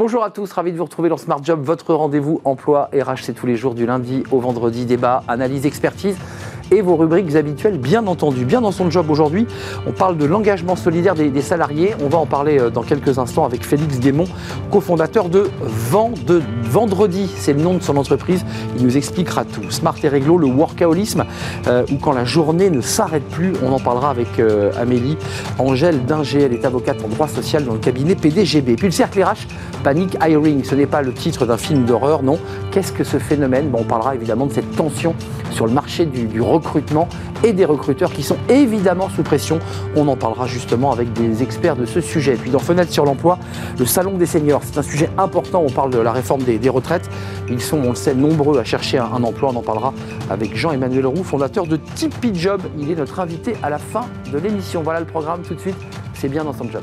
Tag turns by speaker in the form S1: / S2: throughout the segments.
S1: Bonjour à tous, ravi de vous retrouver dans Smart Job, votre rendez-vous emploi RH, c'est tous les jours du lundi au vendredi, débat, analyse, expertise et vos rubriques habituelles, bien entendu. Bien dans son job aujourd'hui, on parle de l'engagement solidaire des, salariés. On va en parler euh, dans quelques instants avec Félix Desmond, cofondateur de Vendredi. C'est le nom de son entreprise. Il nous expliquera tout. Smart et réglo, le workaholisme, euh, ou quand la journée ne s'arrête plus. On en parlera avec euh, Amélie Angèle Dinger. Elle est avocate en droit social dans le cabinet PDGB. Puis le cercle RH, Panic Hiring. Ce n'est pas le titre d'un film d'horreur, non. Qu'est-ce que ce phénomène? On parlera évidemment de cette tension sur le marché du, recrutement et des recruteurs qui sont évidemment sous pression. On en parlera justement avec des experts de ce sujet. Puis dans Fenêtre sur l'emploi, le salon des seniors, c'est un sujet important. On parle de la réforme des, retraites. Ils sont, on le sait, nombreux à chercher un, emploi. On en parlera avec Jean-Emmanuel Roux, fondateur de Tipeee Job. Il est notre invité à la fin de l'émission. Voilà le programme tout de suite. C'est bien dans son job.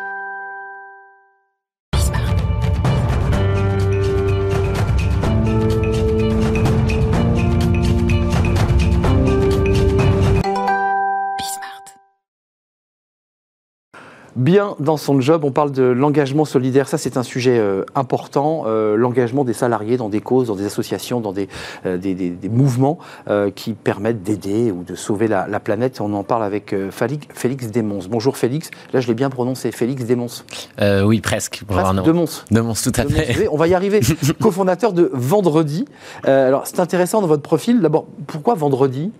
S1: Bien dans son job. On parle de l'engagement solidaire. Ça, c'est un sujet euh, important. Euh, l'engagement des salariés dans des causes, dans des associations, dans des, euh, des, mouvements qui permettent d'aider ou de sauver la, planète. On en parle avec Félix, Desmons. Bonjour Félix. Là, je l'ai bien prononcé. Félix Desmons.
S2: oui, presque.
S1: presque. Demons,
S2: tout à fait.
S1: On va y arriver. Co-fondateur de Vendredi. alors, c'est intéressant dans votre profil. D'abord, pourquoi Vendredi?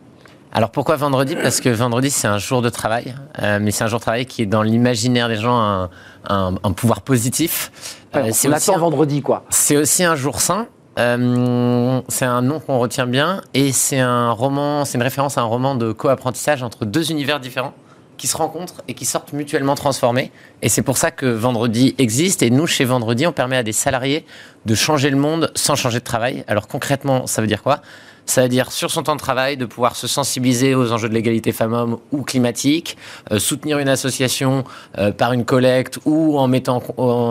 S2: Alors pourquoi vendredi? Parce que vendredi c'est un jour de travail, euh, mais c'est un jour de travail qui est dans l'imaginaire des gens un, pouvoir positif.
S1: Euh, c'est aussi un vendredi quoi.
S2: C'est aussi un jour saint. Euh, c'est un nom qu'on retient bien et c'est un roman, c'est une référence à un roman de co-apprentissage entre deux univers différents qui se rencontrent et qui sortent mutuellement transformés. Et c'est pour ça que Vendredi existe. Et nous, chez Vendredi, on permet à des salariés de changer le monde sans changer de travail. Alors concrètement, ça veut dire quoi? Ça veut dire sur son temps de travail de pouvoir se sensibiliser aux enjeux de l'égalité femmes-hommes ou climatique, euh, soutenir une association euh, par une collecte ou en mettant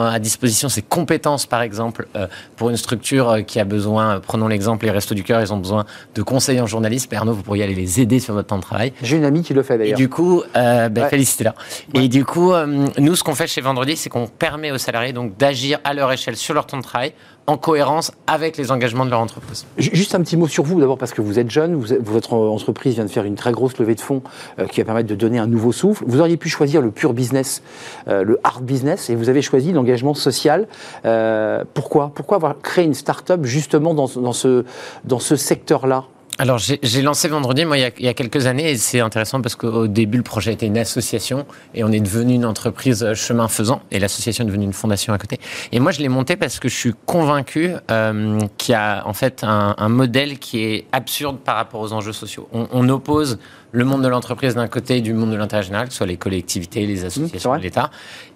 S2: à disposition ses compétences, par exemple, euh, pour une structure qui a besoin, prenons l'exemple, les Restos du Cœur, ils ont besoin de conseillers en journalisme. Arnaud, vous pourriez aller les aider sur votre temps de travail.
S1: J'ai une amie qui le fait d'ailleurs.
S2: Et du coup, ben, félicitez là. Et du coup, nous, ce qu'on fait chez Vendredi, c'est qu'on permet aux salariés donc d'agir à leur échelle sur leur temps de travail en cohérence avec les engagements de leur entreprise.
S1: Juste un petit mot sur vous, d'abord parce que vous êtes jeune, votre entreprise vient de faire une très grosse levée de fonds euh, qui va permettre de donner un nouveau souffle. Vous auriez pu choisir le pur business, euh, le hard business, et vous avez choisi l'engagement social. Euh, pourquoi? Pourquoi avoir créé une start-up justement dans, dans ce, dans ce secteur-là?
S2: Alors j'ai lancé vendredi, moi, il y, a, quelques années, et c'est intéressant parce qu'au début, le projet était une association, et on est devenu une entreprise euh, chemin faisant, et l'association est devenue une fondation à côté. Et moi, je l'ai monté parce que je suis convaincu euh, qu'il y a en fait un, un, modèle qui est absurde par rapport aux enjeux sociaux. On, on oppose le monde de l'entreprise d'un côté et du monde de l'intérêt général, que ce soit les collectivités, les associations, mmh, l'État.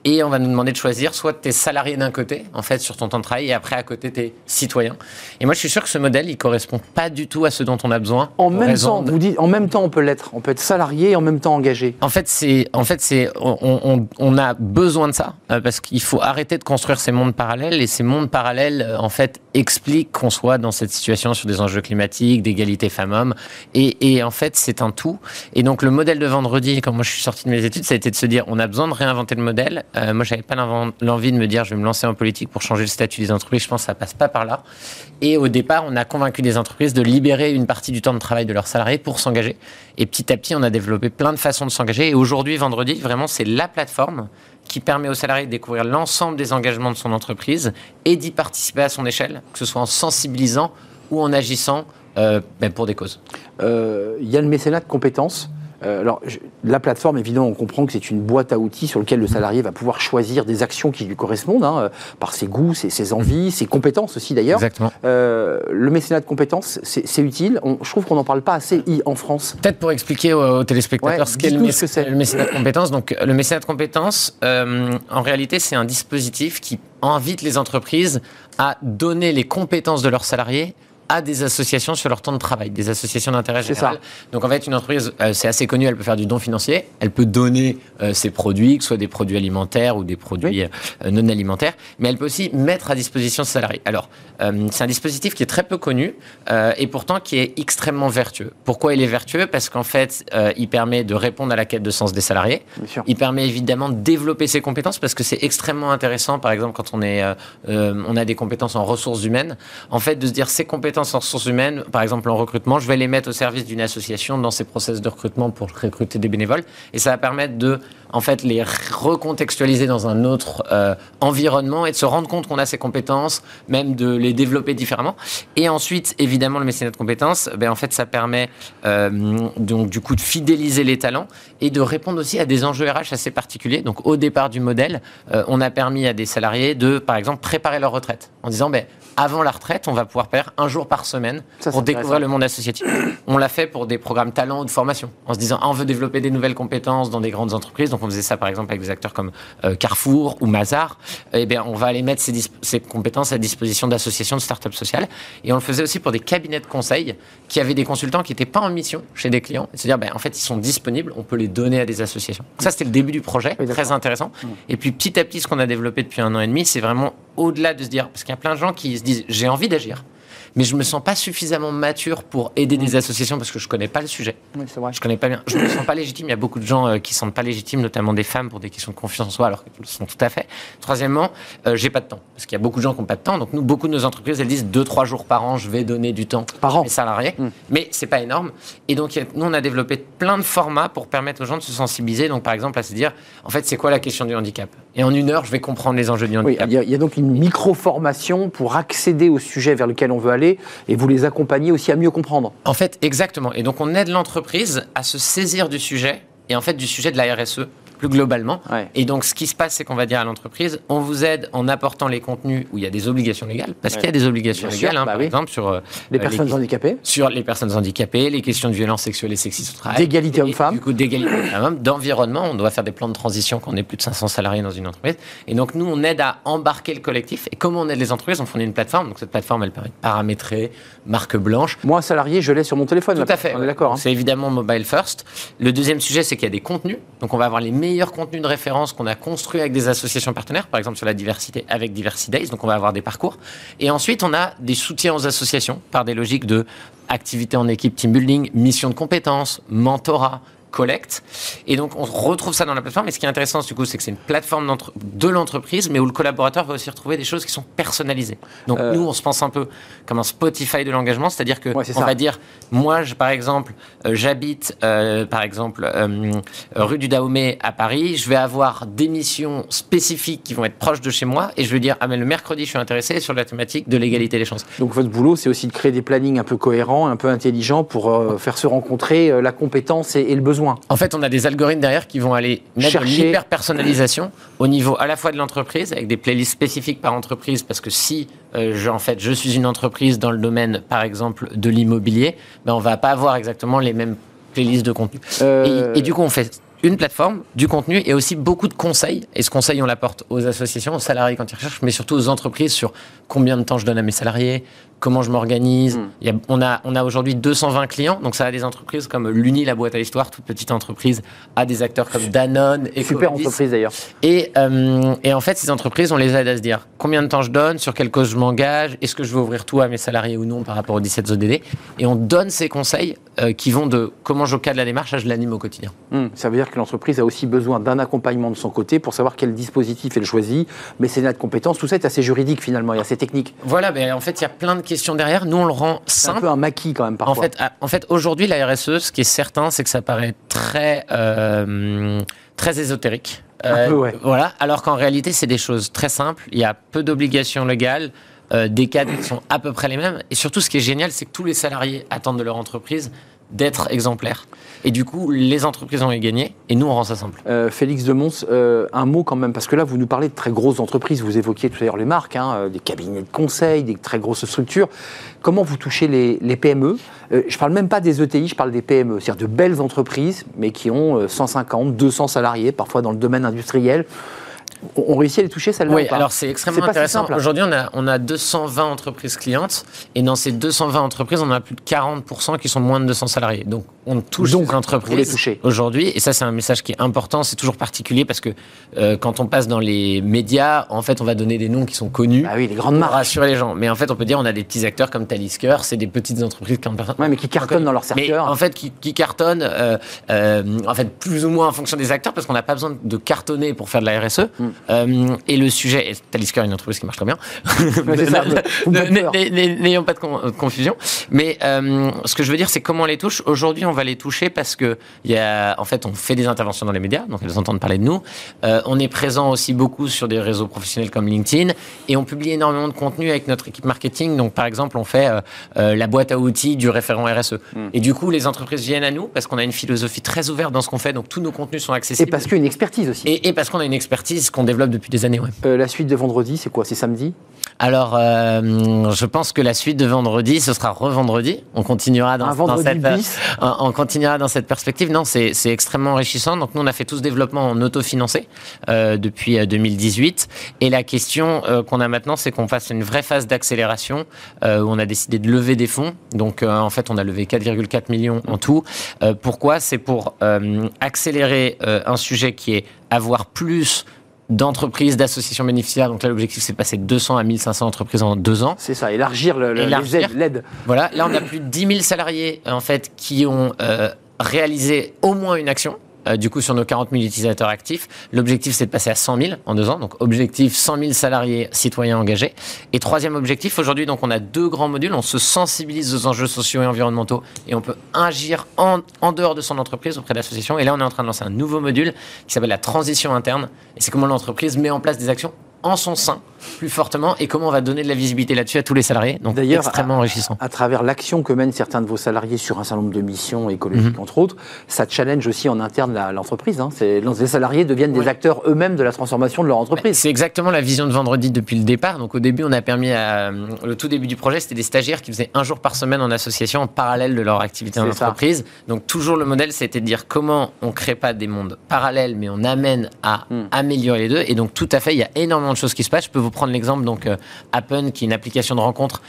S2: Et on va nous demander de choisir soit tes salariés d'un côté, en fait, sur ton temps de travail, et après, à côté, tes citoyens. Et moi, je suis sûr que ce modèle, il correspond pas du tout à ce dont on a besoin.
S1: En même temps, vous dites, en même temps, on peut l'être. On peut être salarié et en même temps engagé.
S2: En fait, c'est, en fait, c'est, on, on, a besoin de ça, euh, parce qu'il faut arrêter de construire ces mondes parallèles, et ces mondes parallèles, euh, en fait, expliquent qu'on soit dans cette situation sur des enjeux climatiques, d'égalité femmes-hommes. Et, et en fait, c'est un tout. Et donc le modèle de vendredi, quand moi je suis sorti de mes études, ça a été de se dire on a besoin de réinventer le modèle. Euh, moi, j'avais pas l'envie de me dire je vais me lancer en politique pour changer le statut des entreprises. Je pense que ça passe pas par là. Et au départ, on a convaincu des entreprises de libérer une partie du temps de travail de leurs salariés pour s'engager. Et petit à petit, on a développé plein de façons de s'engager. Et aujourd'hui, vendredi, vraiment, c'est la plateforme qui permet aux salariés de découvrir l'ensemble des engagements de son entreprise et d'y participer à son échelle, que ce soit en sensibilisant ou en agissant euh, ben pour des causes.
S1: Euh, il y a le mécénat de compétences. Euh, alors, la plateforme, évidemment, on comprend que c'est une boîte à outils sur laquelle le salarié va pouvoir choisir des actions qui lui correspondent, hein, par ses goûts, ses, envies, ses compétences aussi d'ailleurs.
S2: Exactement.
S1: le mécénat de compétences, c'est utile. je trouve qu'on n'en parle pas assez en France.
S2: Peut-être pour expliquer aux, téléspectateurs ce qu'est le, le, mécénat de compétences. Donc, le mécénat de compétences, en réalité, c'est un dispositif qui invite les entreprises à donner les compétences de leurs salariés à des associations sur leur temps de travail, des associations d'intérêt général. Donc en fait, une entreprise, euh, c'est assez connu, elle peut faire du don financier, elle peut donner euh, ses produits, que ce soit des produits alimentaires ou des produits euh, non alimentaires, mais elle peut aussi mettre à disposition ses salariés. Alors, c'est un dispositif qui est très peu connu et pourtant qui est extrêmement vertueux. Pourquoi il est vertueux? Parce qu'en fait, il permet de répondre à la quête de sens des salariés. Il permet évidemment de développer ses compétences parce que c'est extrêmement intéressant, par exemple, quand on, est, on a des compétences en ressources humaines, en fait, de se dire ces compétences en ressources humaines, par exemple en recrutement, je vais les mettre au service d'une association dans ses process de recrutement pour recruter des bénévoles. Et ça va permettre de, en fait, les recontextualiser dans un autre euh, environnement et de se rendre compte qu'on a ces compétences, même de les développer différemment. Et ensuite, évidemment, le mécénat de compétences, ben, en fait, ça permet euh, donc du coup de fidéliser les talents et de répondre aussi à des enjeux RH assez particuliers. Donc, au départ du modèle, euh, on a permis à des salariés de, par exemple, préparer leur retraite en disant, ben, avant la retraite, on va pouvoir faire un jour par semaine pour découvrir le monde associatif. on l'a fait pour des programmes talents ou de formation, en se disant ah, on veut développer des nouvelles compétences dans des grandes entreprises. Donc on faisait ça par exemple avec des acteurs comme euh, Carrefour ou Mazar. Eh bien, on va aller mettre ces, ces compétences à disposition d'associations de start-up sociales. Et on le faisait aussi pour des cabinets de conseil qui avaient des consultants qui n'étaient pas en mission chez des clients. C'est-à-dire, ben, en fait, ils sont disponibles, on peut les donner à des associations. ça, c'était le début du projet, très intéressant. Mmh. Et puis petit à petit, ce qu'on a développé depuis un an et demi, c'est vraiment au-delà de se dire, parce qu'il y a plein de gens qui se disent j'ai envie d'agir, mais je me sens pas suffisamment mature pour aider des associations parce que je connais pas le sujet. Oui, c'est vrai. Je connais pas bien. Je me sens pas légitime. Il y a beaucoup de gens euh, qui ne sentent pas légitimes, notamment des femmes, pour des questions de confiance en soi, alors qu'elles le sont tout à fait. Troisièmement, euh, j'ai pas de temps parce qu'il y a beaucoup de gens qui n'ont pas de temps. Donc nous, beaucoup de nos entreprises, elles disent deux trois jours par an, je vais donner du temps
S1: par an.
S2: mes salariés, Mais hmm. mais c'est pas énorme. Et donc nous, on a développé plein de formats pour permettre aux gens de se sensibiliser. Donc par exemple, à se dire, en fait, c'est quoi la question du handicap? Et en une heure, je vais comprendre les enjeux du handicap.
S1: Oui, il y, a donc une micro formation pour accéder au sujet vers lequel on veut aller et vous les accompagner aussi à mieux comprendre.
S2: En fait, exactement. Et donc, on aide l'entreprise à se saisir du sujet et en fait du sujet de la RSE plus globalement. Et donc, ce qui se passe, c'est qu'on va dire à l'entreprise, on vous aide en apportant les contenus où il y a des obligations légales, parce qu'il y a des obligations légales, hein, bah par exemple, sur euh,
S1: les personnes handicapées.
S2: Sur les personnes handicapées, les questions de violence sexuelle et sexiste au travail.
S1: D'égalité homme-femme.
S2: Du coup, d'égalité d'environnement. On doit faire des plans de transition quand on est plus de 500 salariés dans une entreprise. Et donc, nous, on aide à embarquer le collectif. Et comment on aide les entreprises On fournit une plateforme. Donc, cette plateforme, elle permet de paramétrer, marque blanche.
S1: Moi, salarié, je l'ai sur mon téléphone.
S2: Tout à fait.
S1: On est d'accord. Hein.
S2: C'est évidemment mobile first. Le deuxième sujet, c'est qu'il y a des contenus. Donc, on va avoir les meilleurs contenus de référence qu'on a construit avec des associations partenaires, par exemple sur la diversité avec Diversity Days, donc on va avoir des parcours. Et ensuite, on a des soutiens aux associations par des logiques de activité en équipe, team building, mission de compétences, mentorat, collecte. Et donc, on retrouve ça dans la plateforme. Et ce qui est intéressant, du coup, c'est que c'est une plateforme de l'entreprise, mais où le collaborateur va aussi retrouver des choses qui sont personnalisées. Donc, euh. nous, on se pense un peu comme un Spotify de l'engagement, c'est-à-dire que on va dire, moi, je, par exemple, euh, j'habite, euh, par exemple, rue du Dahomey à Paris, je vais avoir des missions spécifiques qui vont être proches de chez moi, et je vais dire, ah mais le mercredi, je suis intéressé sur la thématique de l'égalité des chances.
S1: Donc, votre boulot, c'est aussi de créer des plannings un peu cohérents, un peu intelligents pour faire se rencontrer la compétence et le besoin.
S2: En fait, on a des algorithmes derrière qui vont aller mettre de l'hyper-personnalisation au niveau à la fois de l'entreprise, avec des playlists spécifiques par entreprise, parce que si euh, je, en fait, je suis une entreprise dans le domaine, par exemple, de l'immobilier, ben, on va pas avoir exactement les mêmes playlists de contenu. Euh, et, du coup, on fait une plateforme, du contenu et aussi beaucoup de conseils. Et ce conseil, on l'apporte aux associations, aux salariés quand ils recherchent, mais surtout aux entreprises sur combien de temps je donne à mes salariés, comment je m'organise. Hmm. on a, on a aujourd'hui 220 clients, donc ça a des entreprises comme l'Uni, la boîte à l'histoire, toute petite entreprise, a des acteurs comme Danone
S1: et Super entreprise d'ailleurs.
S2: Et, euh, et en fait, ces entreprises, on les aide à se dire combien de temps je donne, sur quelle cause je m'engage, est-ce que je veux ouvrir tout à mes salariés ou non par rapport aux 17 ODD. Et on donne ces conseils euh, qui vont de comment je cadre la démarche à je l'anime au quotidien.
S1: Hmm. ça veut dire que l'entreprise a aussi besoin d'un accompagnement de son côté pour savoir quel dispositif elle choisit, mais c'est de compétences, tout ça est assez juridique finalement, il y a assez technique.
S2: Voilà, mais en fait, il y a plein de questions derrière. Nous, on le rend simple.
S1: un peu un maquis quand même parfois.
S2: En fait, en fait aujourd'hui, la RSE, ce qui est certain, c'est que ça paraît très, euh, très ésotérique.
S1: un peu, ouais.
S2: Voilà, alors qu'en réalité, c'est des choses très simples. Il y a peu d'obligations légales. Euh, des cadres qui sont à peu près les mêmes. Et surtout, ce qui est génial, c'est que tous les salariés attendent de leur entreprise d'être exemplaires. Et du coup, les entreprises ont gagné et nous, on rend ça simple.
S1: Euh, Félix de Mons, euh, un mot quand même, parce que là, vous nous parlez de très grosses entreprises. Vous évoquiez tout à l'heure les marques, hein, euh, des cabinets de conseil, des très grosses structures. Comment vous touchez les, PME Je ne parle même pas des ETI, je parle des PME, c'est-à-dire de belles entreprises, mais qui ont 150, 200 salariés, parfois dans le domaine industriel. On réussit à les toucher, celle-là
S2: Oui, alors c'est extrêmement
S1: si
S2: intéressant. Aujourd'hui, on a, on a 220 entreprises clientes, et dans ces 220 entreprises, on a plus de 40% qui sont moins de 200 salariés. Donc, on touche
S1: Donc,
S2: ces entreprises aujourd'hui, et ça, c'est un message qui est important. C'est toujours particulier parce que euh, quand on passe dans les médias, en fait, on va donner des noms qui sont connus.
S1: Ah oui, les grandes
S2: pour rassurer les gens. Mais en fait, on peut dire on a des petits acteurs comme Talisker, c'est des petites entreprises qui.
S1: Ouais, mais qui cartonnent dans leur
S2: Mais
S1: secteur.
S2: en fait, qui, qui cartonnent, euh, euh, en fait, plus ou moins en fonction des acteurs, parce qu'on n'a pas besoin de cartonner pour faire de la RSE. Euh, et le sujet, et Talisker est une entreprise qui marche très bien. N'ayons pas de con- de confusion. Mais ce que je veux dire, c'est comment on les touche. Aujourd'hui, on va les toucher parce que y a, en fait, on fait des interventions dans les médias, donc elles entendent parler de nous. Euh, on est présent aussi beaucoup sur des réseaux professionnels comme LinkedIn, et on publie énormément de contenu avec notre équipe marketing. Donc, par exemple, on fait euh, euh, la boîte à outils du référent RSE.
S1: Hmm.
S2: Et du coup, les entreprises viennent à nous parce qu'on a une philosophie très ouverte dans ce qu'on fait. Donc, tous nos contenus sont
S1: Et
S2: accessibles.
S1: parce qu'il y a une expertise aussi.
S2: Et, et parce qu'on a une expertise qu'on développe depuis des années. Ouais.
S1: Euh, la suite de vendredi, c'est quoi? C'est samedi?
S2: Alors, euh, je pense que la suite de vendredi, ce sera revendredi. On continuera dans,
S1: Un
S2: dans
S1: vendredi
S2: cette, euh,
S1: bis
S2: on on continuera dans cette perspective. Non, c'est extrêmement enrichissant. Donc, nous, on a fait tout ce développement en autofinancé euh, depuis euh, 2018. Et la question euh, qu'on a maintenant, c'est qu'on fasse une vraie phase d'accélération euh, où on a décidé de lever des fonds. Donc, euh, en fait, on a levé 4,4 millions en tout. Euh, pourquoi? C'est pour euh, accélérer euh, un sujet qui est avoir plus d'entreprises, d'associations bénéficiaires. Donc là, l'objectif, c'est de passer de 200 à 1500 entreprises en deux ans.
S1: C'est ça, élargir le, le- les
S2: Élargir.
S1: aides, l'aide.
S2: Voilà, là on a plus de 10 000 salariés en fait qui ont euh, réalisé au moins une action. Euh, du coup, sur nos 40 000 utilisateurs actifs, l'objectif c'est de passer à 100 000 en deux ans. Donc, objectif 100 000 salariés citoyens engagés. Et troisième objectif, aujourd'hui, donc on a deux grands modules. On se sensibilise aux enjeux sociaux et environnementaux et on peut agir en, dehors de son entreprise auprès d'associations. Et là, on est en train de lancer un nouveau module qui s'appelle la transition interne. Et c'est comment l'entreprise met en place des actions en son sein plus fortement et comment on va donner de la visibilité là-dessus à tous les salariés. Donc,
S1: D'ailleurs,
S2: extrêmement enrichissant.
S1: À travers l'action que mènent certains de vos salariés sur un certain nombre de missions écologiques,
S2: Mhm.
S1: entre autres, ça challenge aussi en interne l'entreprise. Hein. Les salariés deviennent des acteurs eux-mêmes de la transformation de leur entreprise.
S2: C'est exactement la vision de vendredi depuis le départ. Donc au début, on a permis à le tout début du projet, c'était des stagiaires qui faisaient un jour par semaine en association en parallèle de leur activité en
S1: ça.
S2: entreprise. Donc toujours le modèle, c'était de dire comment on crée pas des mondes parallèles, mais on amène à
S1: Hmm.
S2: améliorer les deux. Et donc tout à fait, il y a énormément de choses qui se passent. Je peux vous prendre l'exemple donc euh, Appen, qui est une application de rencontre.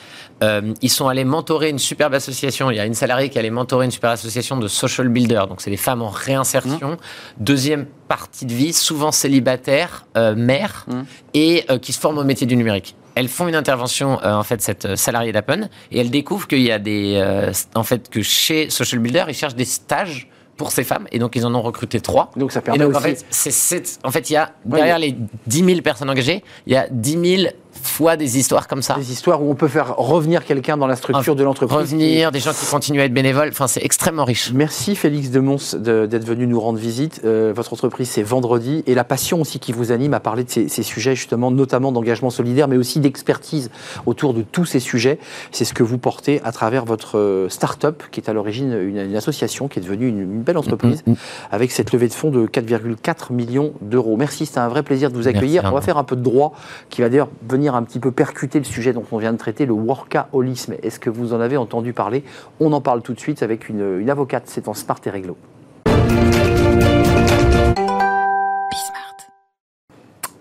S2: Euh, ils sont allés mentorer une superbe association. Il y a une salariée qui allait mentorer une super association de social builders. Donc c'est des femmes en réinsertion, deuxième partie de vie, souvent célibataires, euh, mères
S1: Mmh.
S2: et euh, qui se forment au métier du numérique. Elles font une intervention, euh, en fait, cette salariée d'Appen, et elles découvrent qu'il y a des, euh, en fait, que chez Social Builder, ils cherchent des stages pour ces femmes, et donc ils en ont recruté trois.
S1: Donc ça
S2: Et
S1: permet
S2: donc, en
S1: aussi.
S2: fait, c'est, en fait, il y a, derrière les 10 000 personnes engagées, il y a 10 000 fois des histoires comme ça.
S1: des histoires où on peut faire revenir quelqu'un dans la structure de l'entreprise.
S2: Revenir, des gens qui continuent à être bénévoles, enfin, c'est extrêmement riche.
S1: Merci Félix de Mons de- d'être venu nous rendre visite. Euh, votre entreprise, c'est vendredi. Et la passion aussi qui vous anime à parler de ces, ces sujets, justement, notamment d'engagement solidaire, mais aussi d'expertise autour de tous ces sujets. C'est ce que vous portez à travers votre euh, start-up, qui est à l'origine une, une association qui est devenue une, une belle entreprise,
S2: Mm, mm.
S1: avec cette levée de fonds de 4,4 millions d'euros. Merci, c'était un vrai plaisir de vous accueillir.
S2: Merci,
S1: On va faire un peu de droit, qui va d'ailleurs venir un petit peu percuter le sujet dont on vient de traiter, le workaholisme. Est-ce que vous en avez entendu parler? On en parle tout de suite avec une, une avocate, c'est en Smart et Réglo.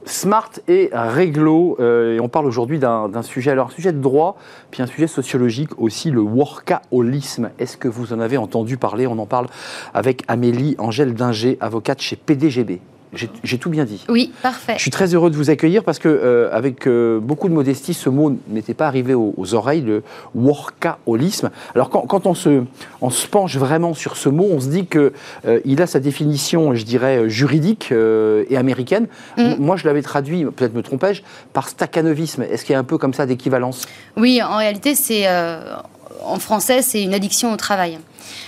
S1: Smart et réglo, euh, et on parle aujourd'hui d'un d'un sujet, alors un sujet de droit, puis un sujet sociologique aussi, le workaholisme. Est-ce que vous en avez entendu parler? On en parle avec Amélie Angèle Dinger, avocate chez PDGB. J'ai tout bien dit.
S3: Oui, parfait.
S1: Je suis très heureux de vous accueillir parce que, euh, avec euh, beaucoup de modestie, ce mot n'était pas arrivé aux, aux oreilles, le workaholisme. Alors, quand, quand on, se, on se penche vraiment sur ce mot, on se dit qu'il a sa définition, je dirais, euh, juridique euh, et américaine.
S3: Mm.
S1: Moi, je l'avais traduit, peut-être me trompais-je, par staccanovisme. Est-ce qu'il y a un peu comme ça d'équivalence?
S3: Oui, en réalité, c'est euh, en français, c'est une addiction au travail.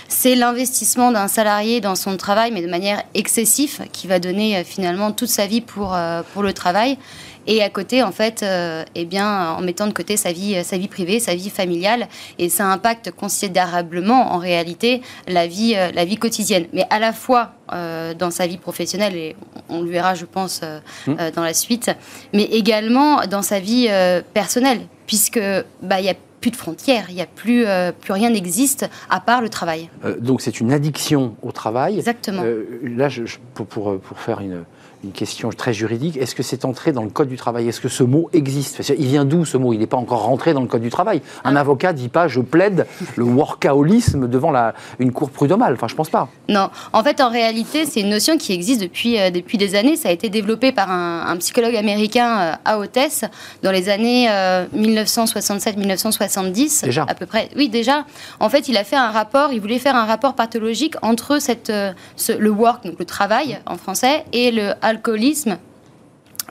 S3: C'est l'investissement d'un salarié dans son travail, mais de manière excessive, qui va donner euh, finalement toute sa vie pour, euh, pour le travail. Et à côté, en fait, euh, eh bien, en mettant de côté sa vie, sa vie privée, sa vie familiale, et ça impacte considérablement, en réalité, la vie, la vie quotidienne. Mais à la fois euh, dans sa vie professionnelle, et on le verra, je pense, euh, euh, dans la suite, mais également dans sa vie personnelle, puisque bah, il y a plus de frontières, il y a plus, euh, plus rien n'existe à part le travail.
S1: Euh, Donc, c'est une addiction au travail.
S3: Exactement.
S1: Euh, là, je- je- pour, pour, pour faire une, une question très juridique. Est-ce que c'est entré dans le Code du travail? Est-ce que ce mot existe? Il vient d'où ce mot? Il n'est pas encore rentré dans le Code du travail. Un ah. avocat dit pas je plaide le workaholisme devant la, une cour prud'homale. Enfin, je pense pas.
S3: Non. En fait, en réalité, c'est une notion qui existe depuis, euh, depuis des années. Ça a été développé par un, psychologue américain euh, à Hôtesse dans les années 1967-1970.
S1: Déjà
S3: À peu près. Oui, déjà. En fait, il a fait un rapport, il voulait faire un rapport pathologique entre cette, le work, donc le travail en français, et le alcoolisme,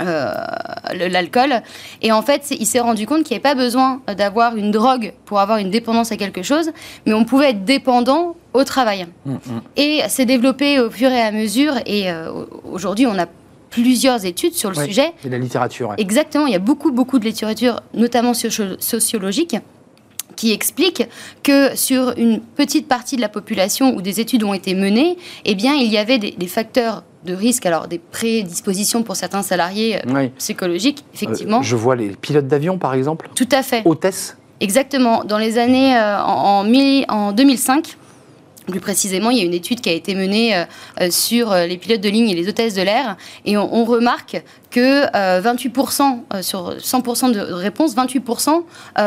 S3: euh, l'alcool. Et en fait, il s'est rendu compte qu'il n'y avait pas besoin d'avoir une drogue pour avoir une dépendance à quelque chose, mais on pouvait être dépendant au travail. Mm, mm. Et c'est développé au fur et à mesure. Et euh, aujourd'hui, on a plusieurs études sur le sujet.
S1: Et la littérature.
S3: Exactement, il y a beaucoup, beaucoup de littérature, notamment sociologique qui explique que sur une petite partie de la population où des études ont été menées, eh bien, il y avait des facteurs de risque, alors des prédispositions pour certains salariés euh, psychologiques, effectivement. Euh,
S1: je vois les pilotes d'avion, par exemple.
S3: Tout à fait.
S1: Hôtesse.
S3: Exactement. Dans les années, euh, en, en 2005, plus précisément, il y a une étude qui a été menée sur les pilotes de ligne et les hôtesses de l'air, et on, remarque que 28% sur 100% de réponses, 28%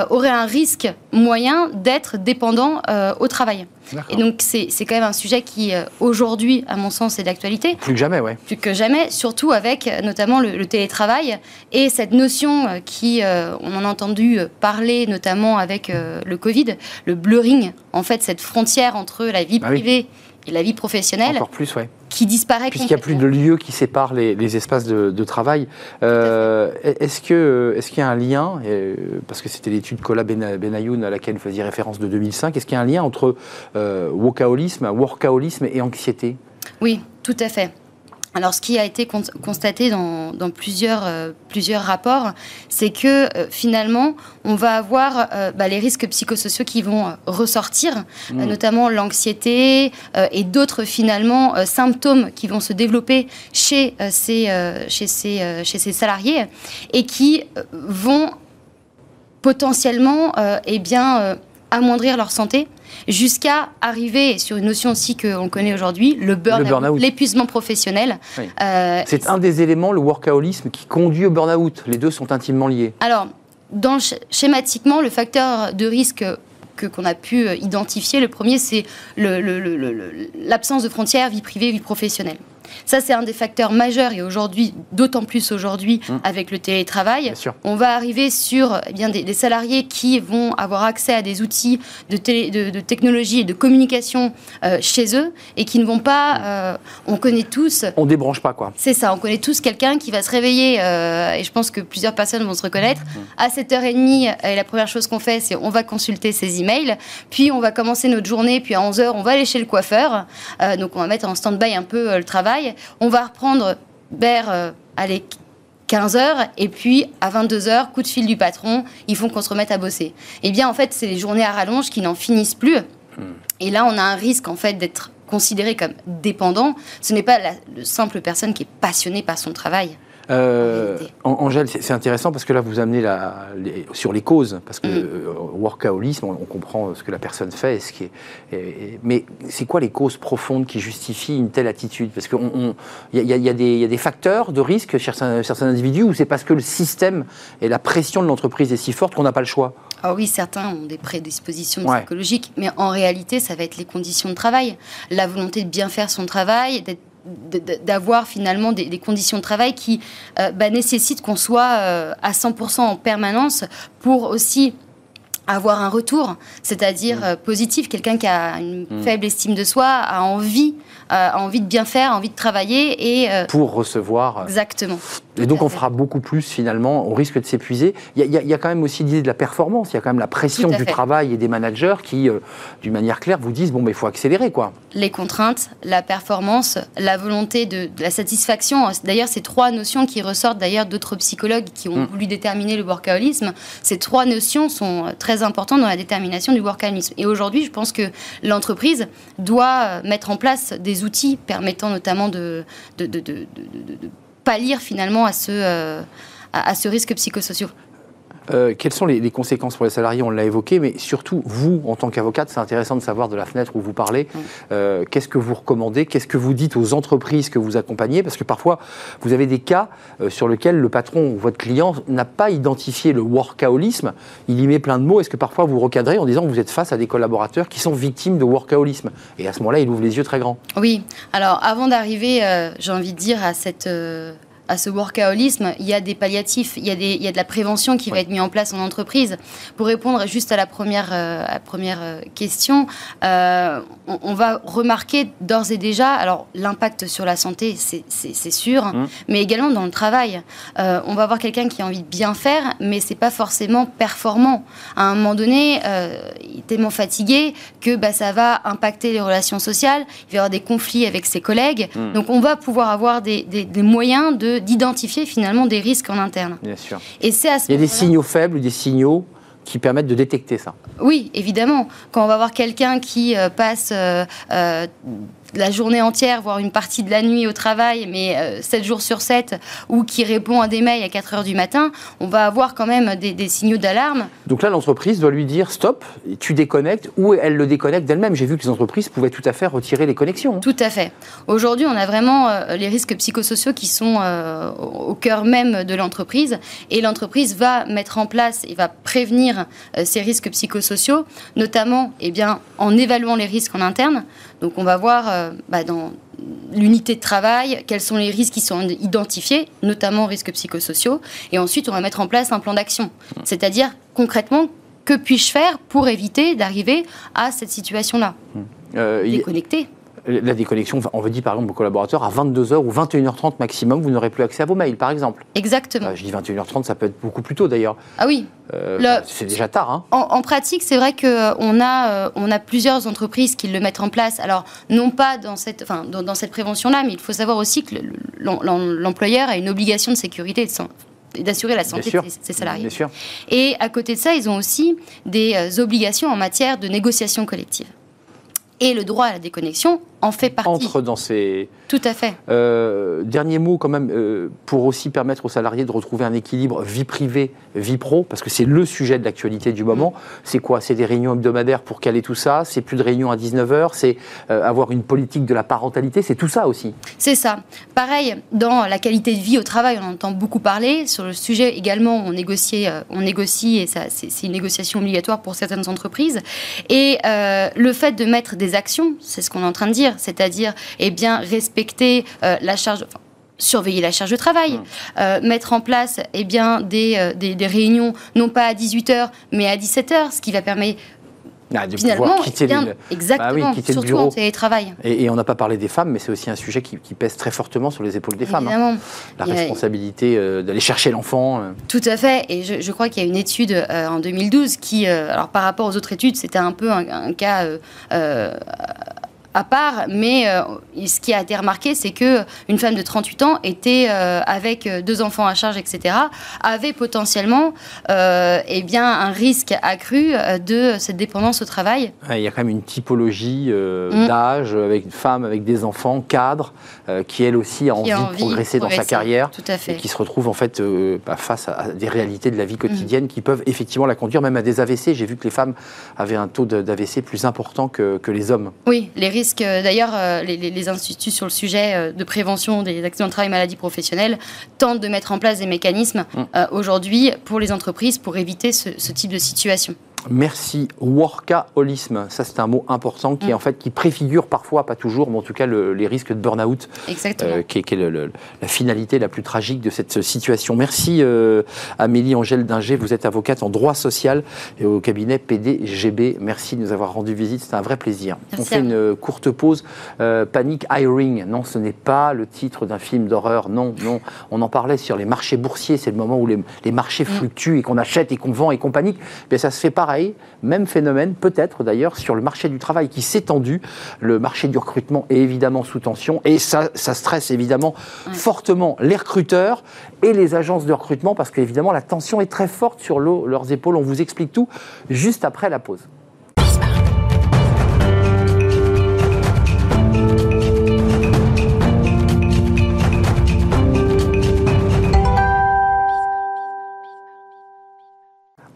S3: auraient un risque moyen d'être dépendants au travail. Et donc, c'est quand même un sujet qui, euh, aujourd'hui, à mon sens, est d'actualité.
S1: Plus que jamais, oui.
S3: Plus que jamais, surtout avec euh, notamment le, télétravail et cette notion euh, qui, on en a entendu parler notamment avec le Covid, le blurring, en fait, cette frontière entre la vie ah privée et la vie professionnelle.
S1: Encore plus, ouais
S3: qui disparaît
S1: Puisqu'il n'y a plus de lieux qui séparent les, espaces de, travail. Euh, est-ce qu'il est y a un lien, parce que c'était l'étude Cola Benayoun à laquelle vous faisiez référence de 2005, est-ce qu'il y a un lien entre euh, workaholisme et anxiété?
S3: Oui, tout à fait. Alors, ce qui a été constaté dans, plusieurs, euh, plusieurs rapports, c'est que euh, finalement, on va avoir euh, bah, les risques psychosociaux qui vont ressortir, mmh. notamment l'anxiété et d'autres finalement symptômes qui vont se développer chez ces, chez ces, chez ces salariés et qui vont potentiellement eh bien, amoindrir leur santé jusqu'à arriver sur une notion aussi qu'on connaît aujourd'hui, le burn-out, l'épuisement professionnel.
S1: Euh, c'est un des éléments, le workaholisme, qui conduit au burn-out. Les deux sont intimement liés.
S3: Alors, dans schématiquement, le facteur de risque qu'on a pu euh, identifier, le premier, c'est l'absence de frontières vie privée, vie professionnelle. Ça, c'est un des facteurs majeurs et aujourd'hui, d'autant plus aujourd'hui mmh. avec le télétravail, on va arriver sur eh bien, des, salariés qui vont avoir accès à des outils de, de, technologie et de communication euh, chez eux et qui ne vont pas. Euh, on connaît tous.
S1: On débranche pas, quoi.
S3: C'est ça, on connaît tous quelqu'un qui va se réveiller, euh, et je pense que plusieurs personnes vont se reconnaître. Mmh. À 7h30, et la première chose qu'on fait, c'est on va consulter ses emails, puis on va commencer notre journée, puis à 11h, on va aller chez le coiffeur. donc on va mettre en stand-by un peu le travail. On va reprendre vers 15 euh, heures et puis à 22 heures, coup de fil du patron, ils font qu'on se remette à bosser. Eh bien, en fait, c'est les journées à rallonge qui n'en finissent plus. Hmm. Et là, on a un risque en fait d'être considéré comme dépendant. Ce n'est pas la simple personne qui est passionnée par son travail.
S1: Euh, Angèle, c'est intéressant parce que là, vous amenez la, sur les causes, parce que mm. euh, workaholisme, on, comprend ce que la personne fait, ce qui est, mais c'est quoi les causes profondes qui justifient une telle attitude? Parce qu'il y, y, a des facteurs de risque chez certains, certains individus ou c'est parce que le système et la pression de l'entreprise est si forte qu'on n'a pas le choix?
S3: Ah oui, certains ont des prédispositions psychologiques, mais en réalité, ça va être les conditions de travail, la volonté de bien faire son travail, d'être d'avoir finalement des, conditions de travail qui euh, bah, nécessitent qu'on soit euh, à 100% en permanence pour aussi avoir un retour, c'est-à-dire mmh. euh, positif, quelqu'un qui a une mmh. faible estime de soi, a envie a envie de bien faire, a envie de travailler et...
S1: Pour recevoir.
S3: Exactement.
S1: Et donc on fera beaucoup plus finalement, on risque de s'épuiser. Il y, a quand même aussi l'idée de la performance, il y a quand même la pression du travail et des managers qui, euh, d'une manière claire, vous disent, bon, mais il faut accélérer quoi.
S3: Les contraintes, la performance, la volonté de, la satisfaction. D'ailleurs, ces trois notions qui ressortent d'ailleurs d'autres psychologues qui ont mm. voulu déterminer le workaholisme, ces trois notions sont euh, très importantes dans la détermination du workaholisme. Et aujourd'hui, je pense que l'entreprise doit mettre en place des outils permettant notamment de, de, de, de, de pallier finalement à ce, euh, à, ce risque psychosocial.
S1: Euh, quelles sont les, conséquences pour les salariés? On l'a évoqué, mais surtout, vous, en tant qu'avocate, c'est intéressant de savoir de la fenêtre où vous parlez. Euh, qu'est-ce que vous recommandez? Qu'est-ce que vous dites aux entreprises que vous accompagnez? Parce que parfois, vous avez des cas euh, sur lesquels le patron ou votre client n'a pas identifié le workaholisme. Il y met plein de mots. Est-ce que parfois vous recadrez en disant que vous êtes face à des collaborateurs qui sont victimes de workaholisme? Et à ce moment-là, il ouvre les yeux très grands.
S3: Oui. Alors, avant d'arriver, j'ai envie de dire, à cette à ce workaholisme, il y a des palliatifs, il y a, des, il y a de la prévention qui va être mise en place en entreprise. Pour répondre juste à la première, euh, à la première euh, question, euh, on, va remarquer d'ores et déjà, alors l'impact sur la santé, c'est sûr, mmh. mais également dans le travail. on va avoir quelqu'un qui a envie de bien faire, mais c'est pas forcément performant. À un moment donné, il est tellement fatigué que bah, ça va impacter les relations sociales, il va y avoir des conflits avec ses collègues. Mmh. Donc on va pouvoir avoir des, des, des moyens de d'identifier finalement des risques en interne.
S1: Bien sûr. Et c'est Il y a des signaux faibles ou des signaux qui permettent de détecter ça.
S3: Oui, évidemment. Quand on va voir quelqu'un qui euh, passe euh, euh, la journée entière, voire une partie de la nuit au travail, mais 7 jours sur 7, ou qui répond à des mails à 4 heures du matin, on va avoir quand même des, signaux d'alarme.
S1: Donc là, l'entreprise doit lui dire stop, tu déconnectes, ou elle le déconnecte d'elle-même. J'ai vu que les entreprises pouvaient tout à fait retirer les connexions.
S3: Tout à fait. Aujourd'hui, on a vraiment les risques psychosociaux qui sont au cœur même de l'entreprise, et l'entreprise va mettre en place et va prévenir ces risques psychosociaux, notamment eh bien, en évaluant les risques en interne. Donc on va voir euh, bah, dans l'unité de travail quels sont les risques qui sont identifiés, notamment risques psychosociaux, et ensuite on va mettre en place un plan d'action. C'est-à-dire concrètement, que puis-je faire pour éviter d'arriver à cette situation-là? Euh, Déconnecter
S1: la déconnexion, on veut dire par exemple aux collaborateurs, à 22h ou 21h30 maximum, vous n'aurez plus accès à vos mails, par exemple.
S3: Exactement.
S1: Euh, je dis 21h30, ça peut être beaucoup plus tôt d'ailleurs.
S3: Ah oui.
S1: Euh, c'est déjà tard. Hein.
S3: En, pratique, c'est vrai qu'on a, euh, on a plusieurs entreprises qui le mettent en place. Alors, non pas dans cette, enfin, dans, cette prévention-là, mais il faut savoir aussi que l'employeur a une obligation de sécurité et d'assurer la santé de ses, salariés.
S1: Bien sûr.
S3: Et à côté de ça, ils ont aussi des obligations en matière de négociation collective. Et le droit à la déconnexion en fait partie.
S1: Entre dans ces...
S3: Tout à fait.
S1: Euh, dernier mot quand même, euh, pour aussi permettre aux salariés de retrouver un équilibre vie privée, vie pro, parce que c'est le sujet de l'actualité du moment. C'est quoi? C'est des réunions hebdomadaires pour caler tout ça? C'est plus de réunions à 19h C'est euh, avoir une politique de la parentalité? C'est tout ça aussi
S3: C'est ça. Pareil, dans la qualité de vie au travail, on entend beaucoup parler. Sur le sujet également, on négocie, on négocie et c'est une négociation obligatoire pour certaines entreprises. Et le fait de mettre des actions, c'est ce qu'on est en train de dire, c'est-à-dire eh bien respecter euh, la charge. surveiller la charge de travail, mmh. euh, mettre en place eh bien, euh, des, des, réunions non pas à 18h mais à 17h, ce qui va permettre
S1: ah, de Finalement, quitter
S3: bien, le, exactement, bah surtout en télétravail.
S1: Et, on n'a pas parlé des femmes, mais c'est aussi un sujet qui, pèse très fortement sur les épaules des femmes. Hein. La responsabilité d'aller chercher l'enfant.
S3: Tout à fait. Et je, crois qu'il y a une étude en 2012 qui, alors par rapport aux autres études, c'était un peu un, un cas à part, mais euh, ce qui a été remarqué, c'est que une femme de 38 ans était euh, avec euh, deux enfants à charge, etc., avait potentiellement eh bien, un risque accru de cette dépendance au travail.
S1: Il y a quand même une typologie mm. d'âge avec une femme avec des enfants, cadre, qui elle aussi a envie, de progresser, dans sa carrière,
S3: Tout à fait.
S1: et qui se retrouve en fait bah, face à des réalités de la vie quotidienne qui peuvent effectivement la conduire même à des AVC. J'ai vu que les femmes avaient un taux d'AVC plus important que, que les hommes.
S3: Oui, les risques d'ailleurs, euh, les, instituts sur le sujet euh, de prévention des accidents de travail et maladies professionnelles tentent de mettre en place des mécanismes mm. euh, aujourd'hui pour les entreprises pour éviter ce type de situation.
S1: Merci. Workaholisme, ça c'est un mot important qui, mm. en fait, qui préfigure parfois, pas toujours, mais en tout cas les risques de burn-out,
S3: euh,
S1: qui est, la finalité la plus tragique de cette situation. Merci euh, Amélie Angèle Dinger, vous êtes avocate en droit social et au cabinet PDGB. Merci de nous avoir rendu visite, c'est un vrai plaisir.
S3: On
S1: fait une courte pause. Euh, Panic Hiring, non, ce n'est pas le titre d'un film d'horreur, non, non. On en parlait sur les marchés boursiers, c'est le moment où les, marchés mm. fluctuent et qu'on achète et qu'on vend et qu'on panique. Mais ça se fait pas même phénomène, peut-être d'ailleurs, sur le marché du travail qui s'est tendu. Le marché du recrutement est évidemment sous tension et ça, ça stresse évidemment fortement les recruteurs et les agences de recrutement parce qu'évidemment la tension est très forte sur leurs épaules. On vous explique tout juste après la pause.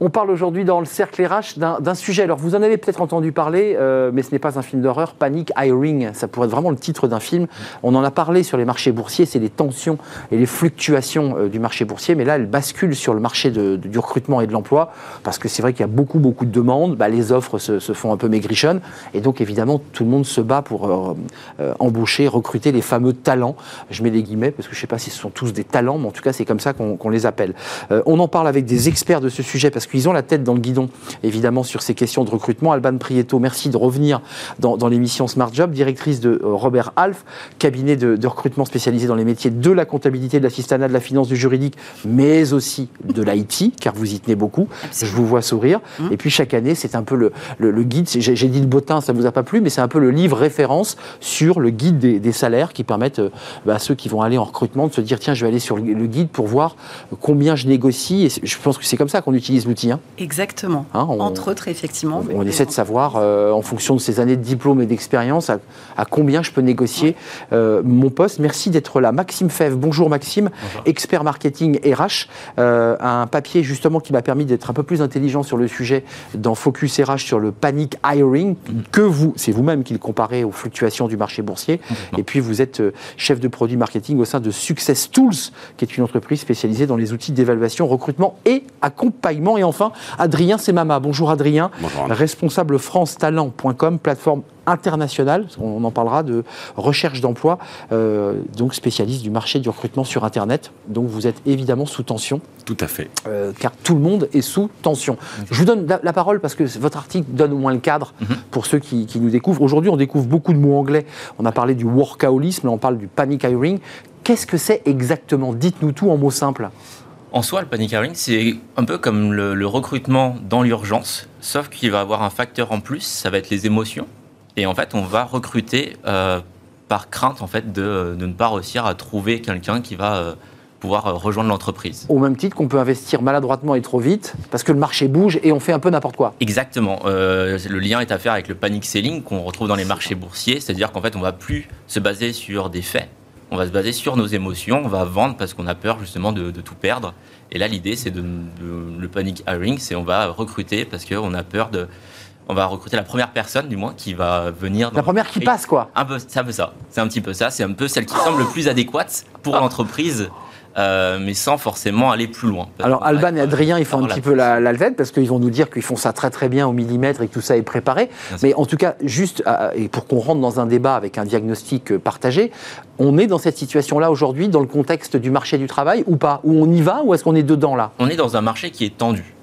S1: On parle aujourd'hui dans le cercle RH d'un sujet. Alors, vous en avez peut-être entendu parler, euh, mais ce n'est pas un film d'horreur. Panic Hiring, ça pourrait être vraiment le titre d'un film. On en a parlé sur les marchés boursiers, c'est les tensions et les fluctuations euh, du marché boursier, mais là, elle bascule sur le marché du recrutement et de l'emploi, parce que c'est vrai qu'il y a beaucoup, beaucoup de demandes. Bah, les offres se, font un peu maigrichonnes, et donc évidemment, tout le monde se bat pour euh, embaucher, recruter les fameux talents. Je mets les guillemets, parce que je ne sais pas si ce sont tous des talents, mais en tout cas, c'est comme ça qu'on les appelle. on en parle avec des experts de ce sujet, parce qu'ils ont la tête dans le guidon, évidemment, sur ces questions de recrutement. Alban Prieto, merci de revenir dans, l'émission Smart Job, directrice de euh, Robert Alf, cabinet de, recrutement spécialisé dans les métiers de la comptabilité, de l'assistanat, de la finance, du juridique, mais aussi de l'IT, car vous y tenez beaucoup. Je vous vois sourire. Mmh. Et puis chaque année, c'est un peu le, le, guide. J'ai dit le botin, ça ne vous a pas plu, mais c'est un peu le livre référence sur le guide des, salaires qui permettent euh, bah, à ceux qui vont aller en recrutement de se dire tiens, je vais aller sur le, guide pour voir combien je négocie. Et je pense que c'est comme ça qu'on utilise l'outil. Hein.
S4: Exactement. Hein, Entre autres, effectivement.
S1: On, essaie de savoir, euh, en fonction de ses années de diplôme et d'expérience, à, combien je peux négocier euh, mon poste. Merci d'être là. Maxime Fèvre, bonjour Maxime, expert marketing RH. Euh, un papier justement qui m'a permis d'être un peu plus intelligent sur le sujet dans Focus RH sur le panic hiring, que vous, c'est vous-même qui le comparez aux fluctuations du marché boursier. Et puis vous êtes chef de produit marketing au sein de Success Tools, qui est une entreprise spécialisée dans les outils d'évaluation, recrutement et accompagnement. Et enfin, Adrien Semama. Bonjour Adrien, responsable francetalent.com, plateforme internationale, on en parlera de recherche d'emploi, euh, donc spécialiste du marché du recrutement sur Internet. Donc vous êtes évidemment sous tension.
S5: Tout à fait.
S1: Euh, car tout le monde est sous tension. Je vous donne la, parole parce que votre article donne au moins le cadre mhm. pour ceux qui, qui nous découvrent. Aujourd'hui, on découvre beaucoup de mots anglais. On a parlé du workaholisme, on parle du panic hiring. Qu'est-ce que c'est exactement? Dites-nous tout en mots simples.
S6: En soi, le panic hiring, c'est un peu comme le, recrutement dans l'urgence, sauf qu'il va avoir un facteur en plus, ça va être les émotions. Et en fait, on va recruter euh, par crainte en fait de, ne pas réussir à trouver quelqu'un qui va euh, pouvoir euh, rejoindre l'entreprise.
S1: Au même titre qu'on peut investir maladroitement et trop vite, parce que le marché bouge et on fait un peu n'importe quoi.
S6: Exactement. le lien est à faire avec le panic selling qu'on retrouve dans les marchés boursiers, c'est-à-dire qu'en fait, on va plus se baser sur des faits, on va se baser sur nos émotions, on va vendre parce qu'on a peur justement de, tout perdre. Et là, l'idée, c'est de, le panic hiring, c'est on va recruter parce qu'on a peur de... On va recruter la première personne, du moins, qui va venir.
S1: la première qui passe, quoi.
S6: Un peu, c'est un peu ça. C'est un petit peu ça. C'est un peu celle qui semble le plus adéquate pour l'entreprise euh, mais sans forcément aller plus loin.
S1: Alors Alban et Adrien, ils font un petit peu la, la parce qu'ils vont nous dire qu'ils font ça très très bien au millimètre et que tout ça est préparé. mais en tout cas, juste euh, et pour qu'on rentre dans un débat avec un diagnostic euh, partagé, on est dans cette situation-là aujourd'hui dans le contexte du marché du travail ou pas? Ou on y va ou est-ce qu'on est dedans là?
S6: On est dans un marché qui est tendu.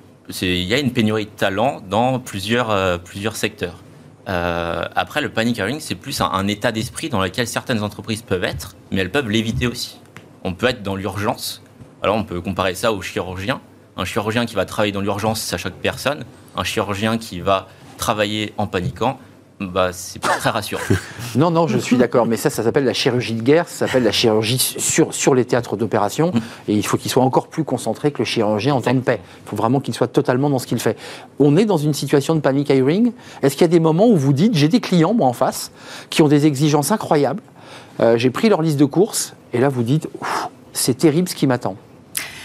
S6: Il y a une pénurie de talents dans plusieurs, plusieurs secteurs. après, le panic hiring, c'est plus un état d'esprit dans lequel certaines entreprises peuvent être, mais elles peuvent l'éviter aussi on peut être dans l'urgence. Alors on peut comparer ça au chirurgien. Un chirurgien qui va travailler dans l'urgence, ça choque personne. Un chirurgien qui va travailler en paniquant, bah, c'est pas très rassurant.
S1: non, non, je suis d'accord, mais ça, ça s'appelle la chirurgie de guerre, ça s'appelle la chirurgie sur, sur les théâtres d'opération, et il faut qu'il soit encore plus concentré que le chirurgien en temps de paix. Il faut vraiment qu'il soit totalement dans ce qu'il fait. On est dans une situation de panic hiring. Est-ce qu'il y a des moments où vous dites, j'ai des clients, moi, en face, qui ont des exigences incroyables, euh, j'ai pris leur liste de courses, et là vous dites, c'est terrible ce qui m'attend.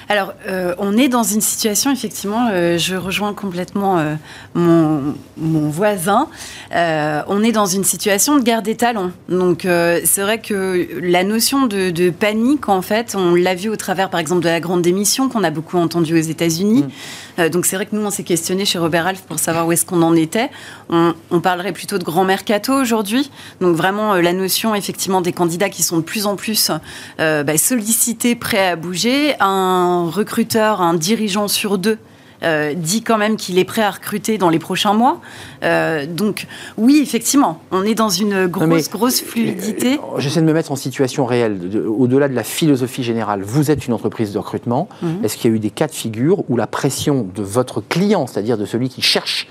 S4: Alors, euh, on est dans une situation, effectivement, euh, je rejoins complètement mon, voisin, on est dans une situation de guerre des talents. Donc, c'est vrai que la notion de, panique, en fait, on l'a vu au travers, par exemple, de la grande démission qu'on a beaucoup entendu aux États-Unis. Mm. Euh, donc c'est vrai que nous, on s'est questionné chez Robert Alf pour savoir où est-ce qu'on en était. On, parlerait plutôt de grand mercato aujourd'hui. Donc vraiment euh, la notion effectivement des candidats qui sont de plus en plus euh, bah, sollicités, prêts à bouger. Un recruteur, un dirigeant sur deux euh, dit quand même qu'il est prêt à recruter dans les prochains mois. Euh, donc oui, effectivement, on est dans une grosse, grosse fluidité.
S1: Euh, j'essaie de me mettre en situation réelle, au-delà de la philosophie générale. Vous êtes une entreprise de recrutement. Mhm. Est-ce qu'il y a eu des cas de figure où la pression de votre client, c'est-à-dire de celui qui cherche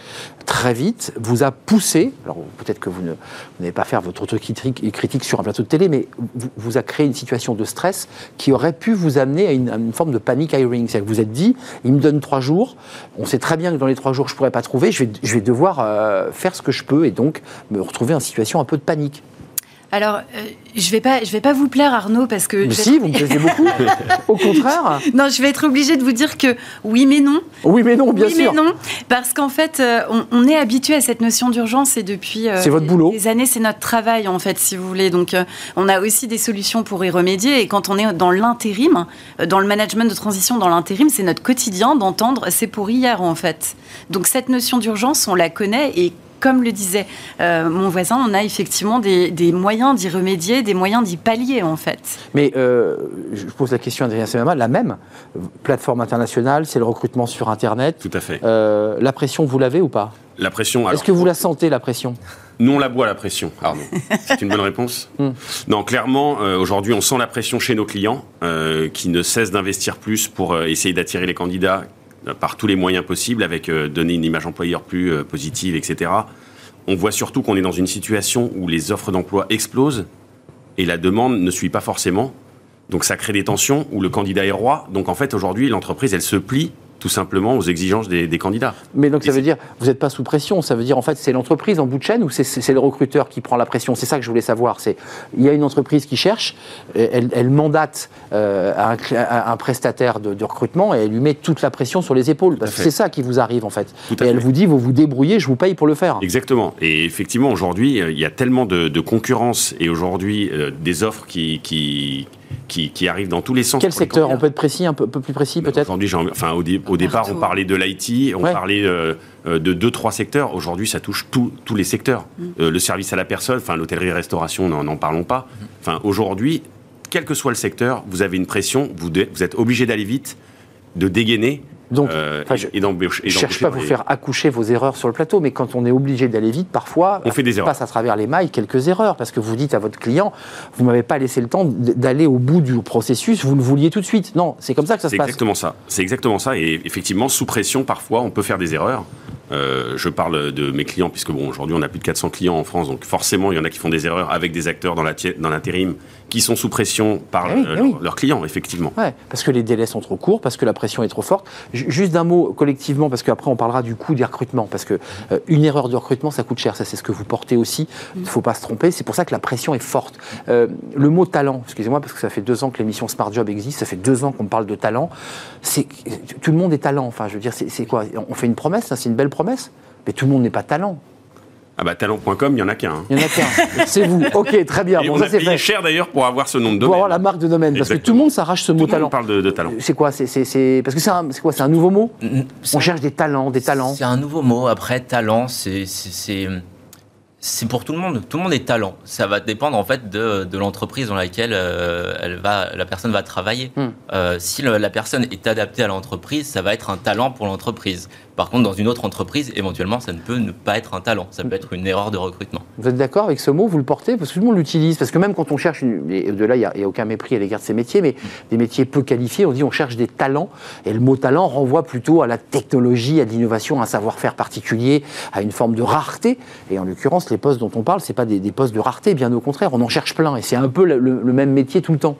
S1: très vite, vous a poussé, alors peut-être que vous n'allez pas faire votre critique, critique sur un plateau de télé, mais vous, vous, a créé une situation de stress qui aurait pu vous amener à une, à une forme de panic hiring. C'est-à-dire que vous êtes dit, il me donne trois jours, on sait très bien que dans les trois jours, je ne pourrais pas trouver. Je vais, devoir euh, faire ce que je peux et donc me retrouver en situation un peu de panique.
S4: Alors, euh, je vais pas, je vais pas vous plaire, Arnaud, parce que.
S1: Mais si, vous me plaisez beaucoup. Au contraire.
S4: Non, je vais être obligée de vous dire que oui, mais non.
S1: Oui, mais non, bien
S4: oui,
S1: sûr.
S4: mais non, parce qu'en fait, euh, on, on est habitué à cette notion d'urgence et depuis euh,
S1: C'est votre boulot.
S4: des années, c'est notre travail en fait, si vous voulez. Donc, euh, on a aussi des solutions pour y remédier. Et quand on est dans l'intérim, dans le management de transition, dans l'intérim, c'est notre quotidien d'entendre c'est pour hier en fait. Donc, cette notion d'urgence, on la connaît et comme le disait euh, mon voisin, on a effectivement des, des moyens d'y remédier, des moyens d'y pallier en fait.
S1: Mais euh, je pose la question à Adrien Semama, la même. Plateforme internationale, c'est le recrutement sur Internet.
S5: Tout à fait.
S1: Euh, la pression, vous l'avez ou pas?
S5: La pression. alors,
S1: Est-ce que vous la sentez, la pression?
S5: Nous, on la boit, la pression, Arnaud. C'est une bonne réponse
S1: Hmm.
S5: Non, clairement, euh, aujourd'hui, on sent la pression chez nos clients euh, qui ne cessent d'investir plus pour euh, essayer d'attirer les candidats par tous les moyens possibles, avec euh, donner une image employeur plus euh, positive, etc. On voit surtout qu'on est dans une situation où les offres d'emploi explosent et la demande ne suit pas forcément. Donc ça crée des tensions où le candidat est roi. Donc en fait, aujourd'hui, l'entreprise, elle se plie tout simplement aux exigences des, des candidats.
S1: Mais donc ça veut dire, vous n'êtes pas sous pression, ça veut dire en fait c'est l'entreprise en bout de chaîne ou c'est- le recruteur qui prend la pression? C'est ça que je voulais savoir. C'est il y a une entreprise qui cherche, elle, elle mandate euh, un, prestataire de, de recrutement et elle lui met toute la pression sur les épaules. C'est ça qui vous arrive en fait.
S5: Tout
S1: et elle
S5: fait.
S1: vous dit vous vous débrouillez, je vous paye pour le faire.
S5: Exactement. Et effectivement, aujourd'hui, euh, il y a tellement de, de concurrence et aujourd'hui euh, des offres qui, qui, qui, qui arrivent dans tous les sens.
S1: Quel secteur On peut être précis, un peu, plus précis
S5: Ben,
S1: peut-être
S5: Aujourd'hui, enfin, au, dé- au départ, on parlait de l'IT, on
S1: Ouais.
S5: parlait euh, euh, de deux, trois secteurs. Aujourd'hui, ça touche tous tous les secteurs.
S1: Mm.
S5: Euh, le service à la personne, enfin, l'hôtellerie-restauration, n'en n'en parlons pas.
S1: Mm.
S5: Enfin, aujourd'hui, quel que soit le secteur, vous avez une pression, vous, de- vous êtes obligé d'aller vite, de dégainer
S1: Donc,
S5: euh,
S1: je-
S5: et
S1: Je cherche pas à vous
S5: les-
S1: faire accoucher vos erreurs sur le plateau, mais quand on est obligé d'aller vite, parfois,
S5: On fait des erreurs.
S1: passe à travers les mailles quelques erreurs, parce que vous dites à votre client, vous m'avez pas laissé le temps d'aller au bout du processus, vous le vouliez tout de suite. Non, c'est comme ça que ça se
S5: C'est
S1: passe.
S5: exactement ça. C'est exactement ça. Et effectivement, sous pression, parfois, on peut faire des erreurs. Euh, je parle de mes clients, puisque bon, aujourd'hui, on a plus de 400 clients en France, donc forcément, il y en a qui font des erreurs avec des acteurs dans l'intérim qui sont sous pression par
S1: Eh oui,
S5: euh,
S1: eh oui.
S5: leurs- leurs clients, effectivement.
S1: Ouais, parce que les délais sont trop courts, parce que la pression est trop forte. Ju- Juste d'un mot collectivement, parce qu'après on parlera du coût des recrutements, parce que euh, une erreur de recrutement, ça coûte cher. Ça, c'est ce que vous portez aussi. Il ne faut pas se tromper. C'est pour ça que la pression est forte. Euh, le mot talent, excusez-moi, parce que ça fait deux ans que l'émission Smart Job existe, ça fait deux ans qu'on parle de talent. C'est tout le monde est talent. Enfin, je veux dire, c'est c'est quoi? On fait une promesse, hein, c'est une belle promesse, mais tout le monde n'est pas talent.
S5: Ah bah, talent.com, il y en a qu'un. hein.
S1: Il y en a qu'un. c'est vous. Ok, très bien.
S5: Et
S1: Bon,
S5: on
S1: ça
S5: a
S1: c'est
S5: payé
S1: fait.
S5: cher d'ailleurs pour avoir ce nom de
S1: Pour
S5: domaine.
S1: avoir la marque de domaine, parce que tout le monde s'arrache ce mot
S5: Tout
S1: talent.
S5: monde parle de, de talent.
S1: C'est quoi c'est, c'est- c'est- Parce que c'est, un- c'est quoi C'est un nouveau mot? On cherche des talents, des talents.
S6: C'est un nouveau mot. Après, talent, c'est c'est- pour tout le monde. Tout le monde est talent. Ça va dépendre en fait de, de l'entreprise dans laquelle euh, elle va, la personne va travailler.
S1: Hmm.
S6: Euh, si le- la personne est adaptée à l'entreprise, ça va être un talent pour l'entreprise. Par contre, dans une autre entreprise, éventuellement, ça ne peut ne pas être un talent. Ça peut être une erreur de recrutement.
S1: Vous êtes d'accord avec ce mot Vous le portez Parce que tout le monde l'utilise. Parce que même quand on cherche, et au-delà, il n'y a, aucun mépris à l'égard de ces métiers, mais des métiers peu qualifiés, on dit on cherche des talents. Et le mot talent renvoie plutôt à la technologie, à l'innovation, à un savoir-faire particulier, à une forme de rareté. Et en l'occurrence, les postes dont on parle, ce pas des, postes de rareté, bien au contraire, on en cherche plein. Et c'est un peu le même métier tout le temps.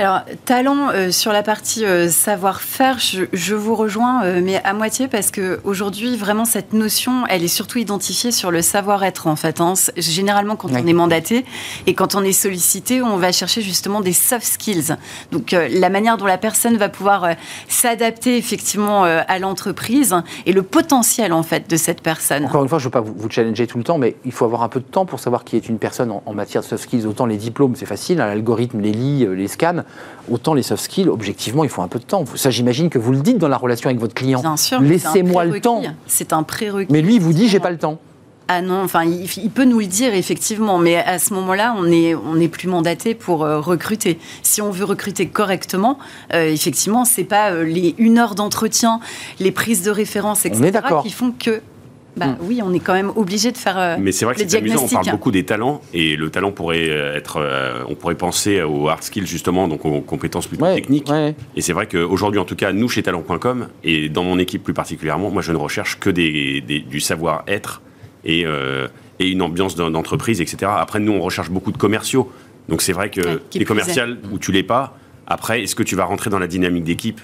S4: Alors, talent euh, sur la partie euh, savoir-faire, je, je vous rejoins, euh, mais à moitié parce que aujourd'hui, vraiment, cette notion, elle est surtout identifiée sur le savoir-être en fait. hein. Généralement, quand
S1: Oui.
S4: on est mandaté et quand on est sollicité, on va chercher justement des soft skills. Donc, euh, la manière dont la personne va pouvoir euh, s'adapter effectivement euh, à l'entreprise et le potentiel en fait de cette personne.
S1: Encore une fois, je ne veux pas vous, vous challenger tout le temps, mais il faut avoir un peu de temps pour savoir qui est une personne en, en matière de soft skills. Autant les diplômes, c'est facile, hein, l'algorithme les lit, les scanne. Autant les soft skills, objectivement, il faut un peu de temps. Ça, j'imagine que vous le dites dans la relation avec votre client.
S4: Bien sûr,
S1: Laissez-moi le temps.
S4: C'est un prérequis.
S1: Mais lui, il vous dit, j'ai pas le temps.
S4: Ah non, enfin, il, peut nous le dire effectivement, mais à ce moment-là, on est, on n'est plus mandaté pour euh, recruter. Si on veut recruter correctement, euh, effectivement, c'est pas euh, les une heure d'entretien, les prises de référence, etc.,
S1: est
S4: qui font que, bah
S1: Hmm.
S4: oui, on est quand même obligé de faire. euh,
S5: Mais c'est vrai que c'est amusant, on parle
S4: diagnostic.
S5: beaucoup des talents, et le talent pourrait euh, être, euh, on pourrait penser aux hard skills justement, donc aux compétences plutôt
S1: Ouais,
S5: techniques.
S1: ouais.
S5: Et c'est vrai qu'aujourd'hui, en tout cas, nous chez talent.com, et dans mon équipe plus particulièrement, moi je ne recherche que des, des- du savoir-être et, euh, et une ambiance d'en- d'entreprise, etc. Après, nous, on recherche beaucoup de commerciaux. Donc c'est vrai que
S4: Ouais,
S5: les commerciales où tu l'es pas, après, est-ce que tu vas rentrer dans la dynamique d'équipe?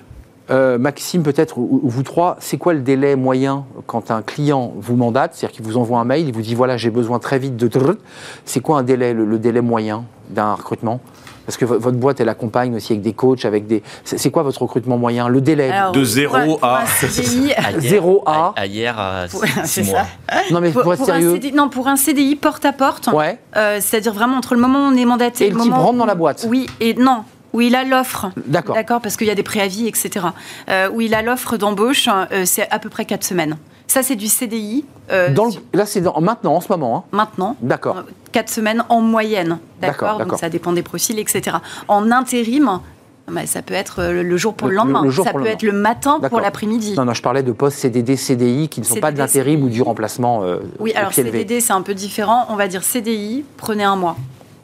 S1: Euh, Maxime, peut-être, ou, ou vous trois, c'est quoi le délai moyen quand un client vous mandate, c'est-à-dire qu'il vous envoie un mail, il vous dit voilà, j'ai besoin très vite de. C'est quoi un délai, le, le délai moyen d'un recrutement? Parce que vo- votre boîte, elle accompagne aussi avec des coachs, avec des. C'est quoi votre recrutement moyen? Le délai
S4: Alors,
S5: De
S4: pour
S5: zéro
S4: un- pour
S5: à-
S4: un CDI,
S6: À hier-
S1: Zéro à-
S6: à hier à mois.
S4: ça.
S1: Non, mais
S4: pour,
S1: pour
S4: un
S1: sérieux.
S4: CDI non, pour un CDI porte à porte,
S1: Ouais.
S4: euh, c'est-à-dire vraiment entre le moment où on est mandaté
S1: Et le type
S4: moment
S1: rentre dans la boîte.
S4: Oui, et non, où il a l'offre.
S1: D'accord.
S4: D'accord, parce qu'il y a des préavis, etc. Euh, où il a l'offre d'embauche, euh, c'est à peu près 4 semaines. Ça, c'est du CDI. euh,
S1: Dans le- Là, c'est maintenant, en ce moment. hein.
S4: Maintenant.
S1: D'accord.
S4: 4 semaines en moyenne.
S1: D'accord.
S4: Donc ça dépend des profils, etc. En intérim, bah, ça peut être le jour pour le,
S1: Le-
S4: lendemain.
S1: le jour
S4: ça peut
S1: le
S4: être le matin pour l'après-midi.
S1: Non, non, je parlais de postes CDD, CDI qui ne sont pas de l'intérim ou du remplacement. euh,
S4: Oui, alors. CDD, c'est un peu différent. On va dire CDI, prenez un mois,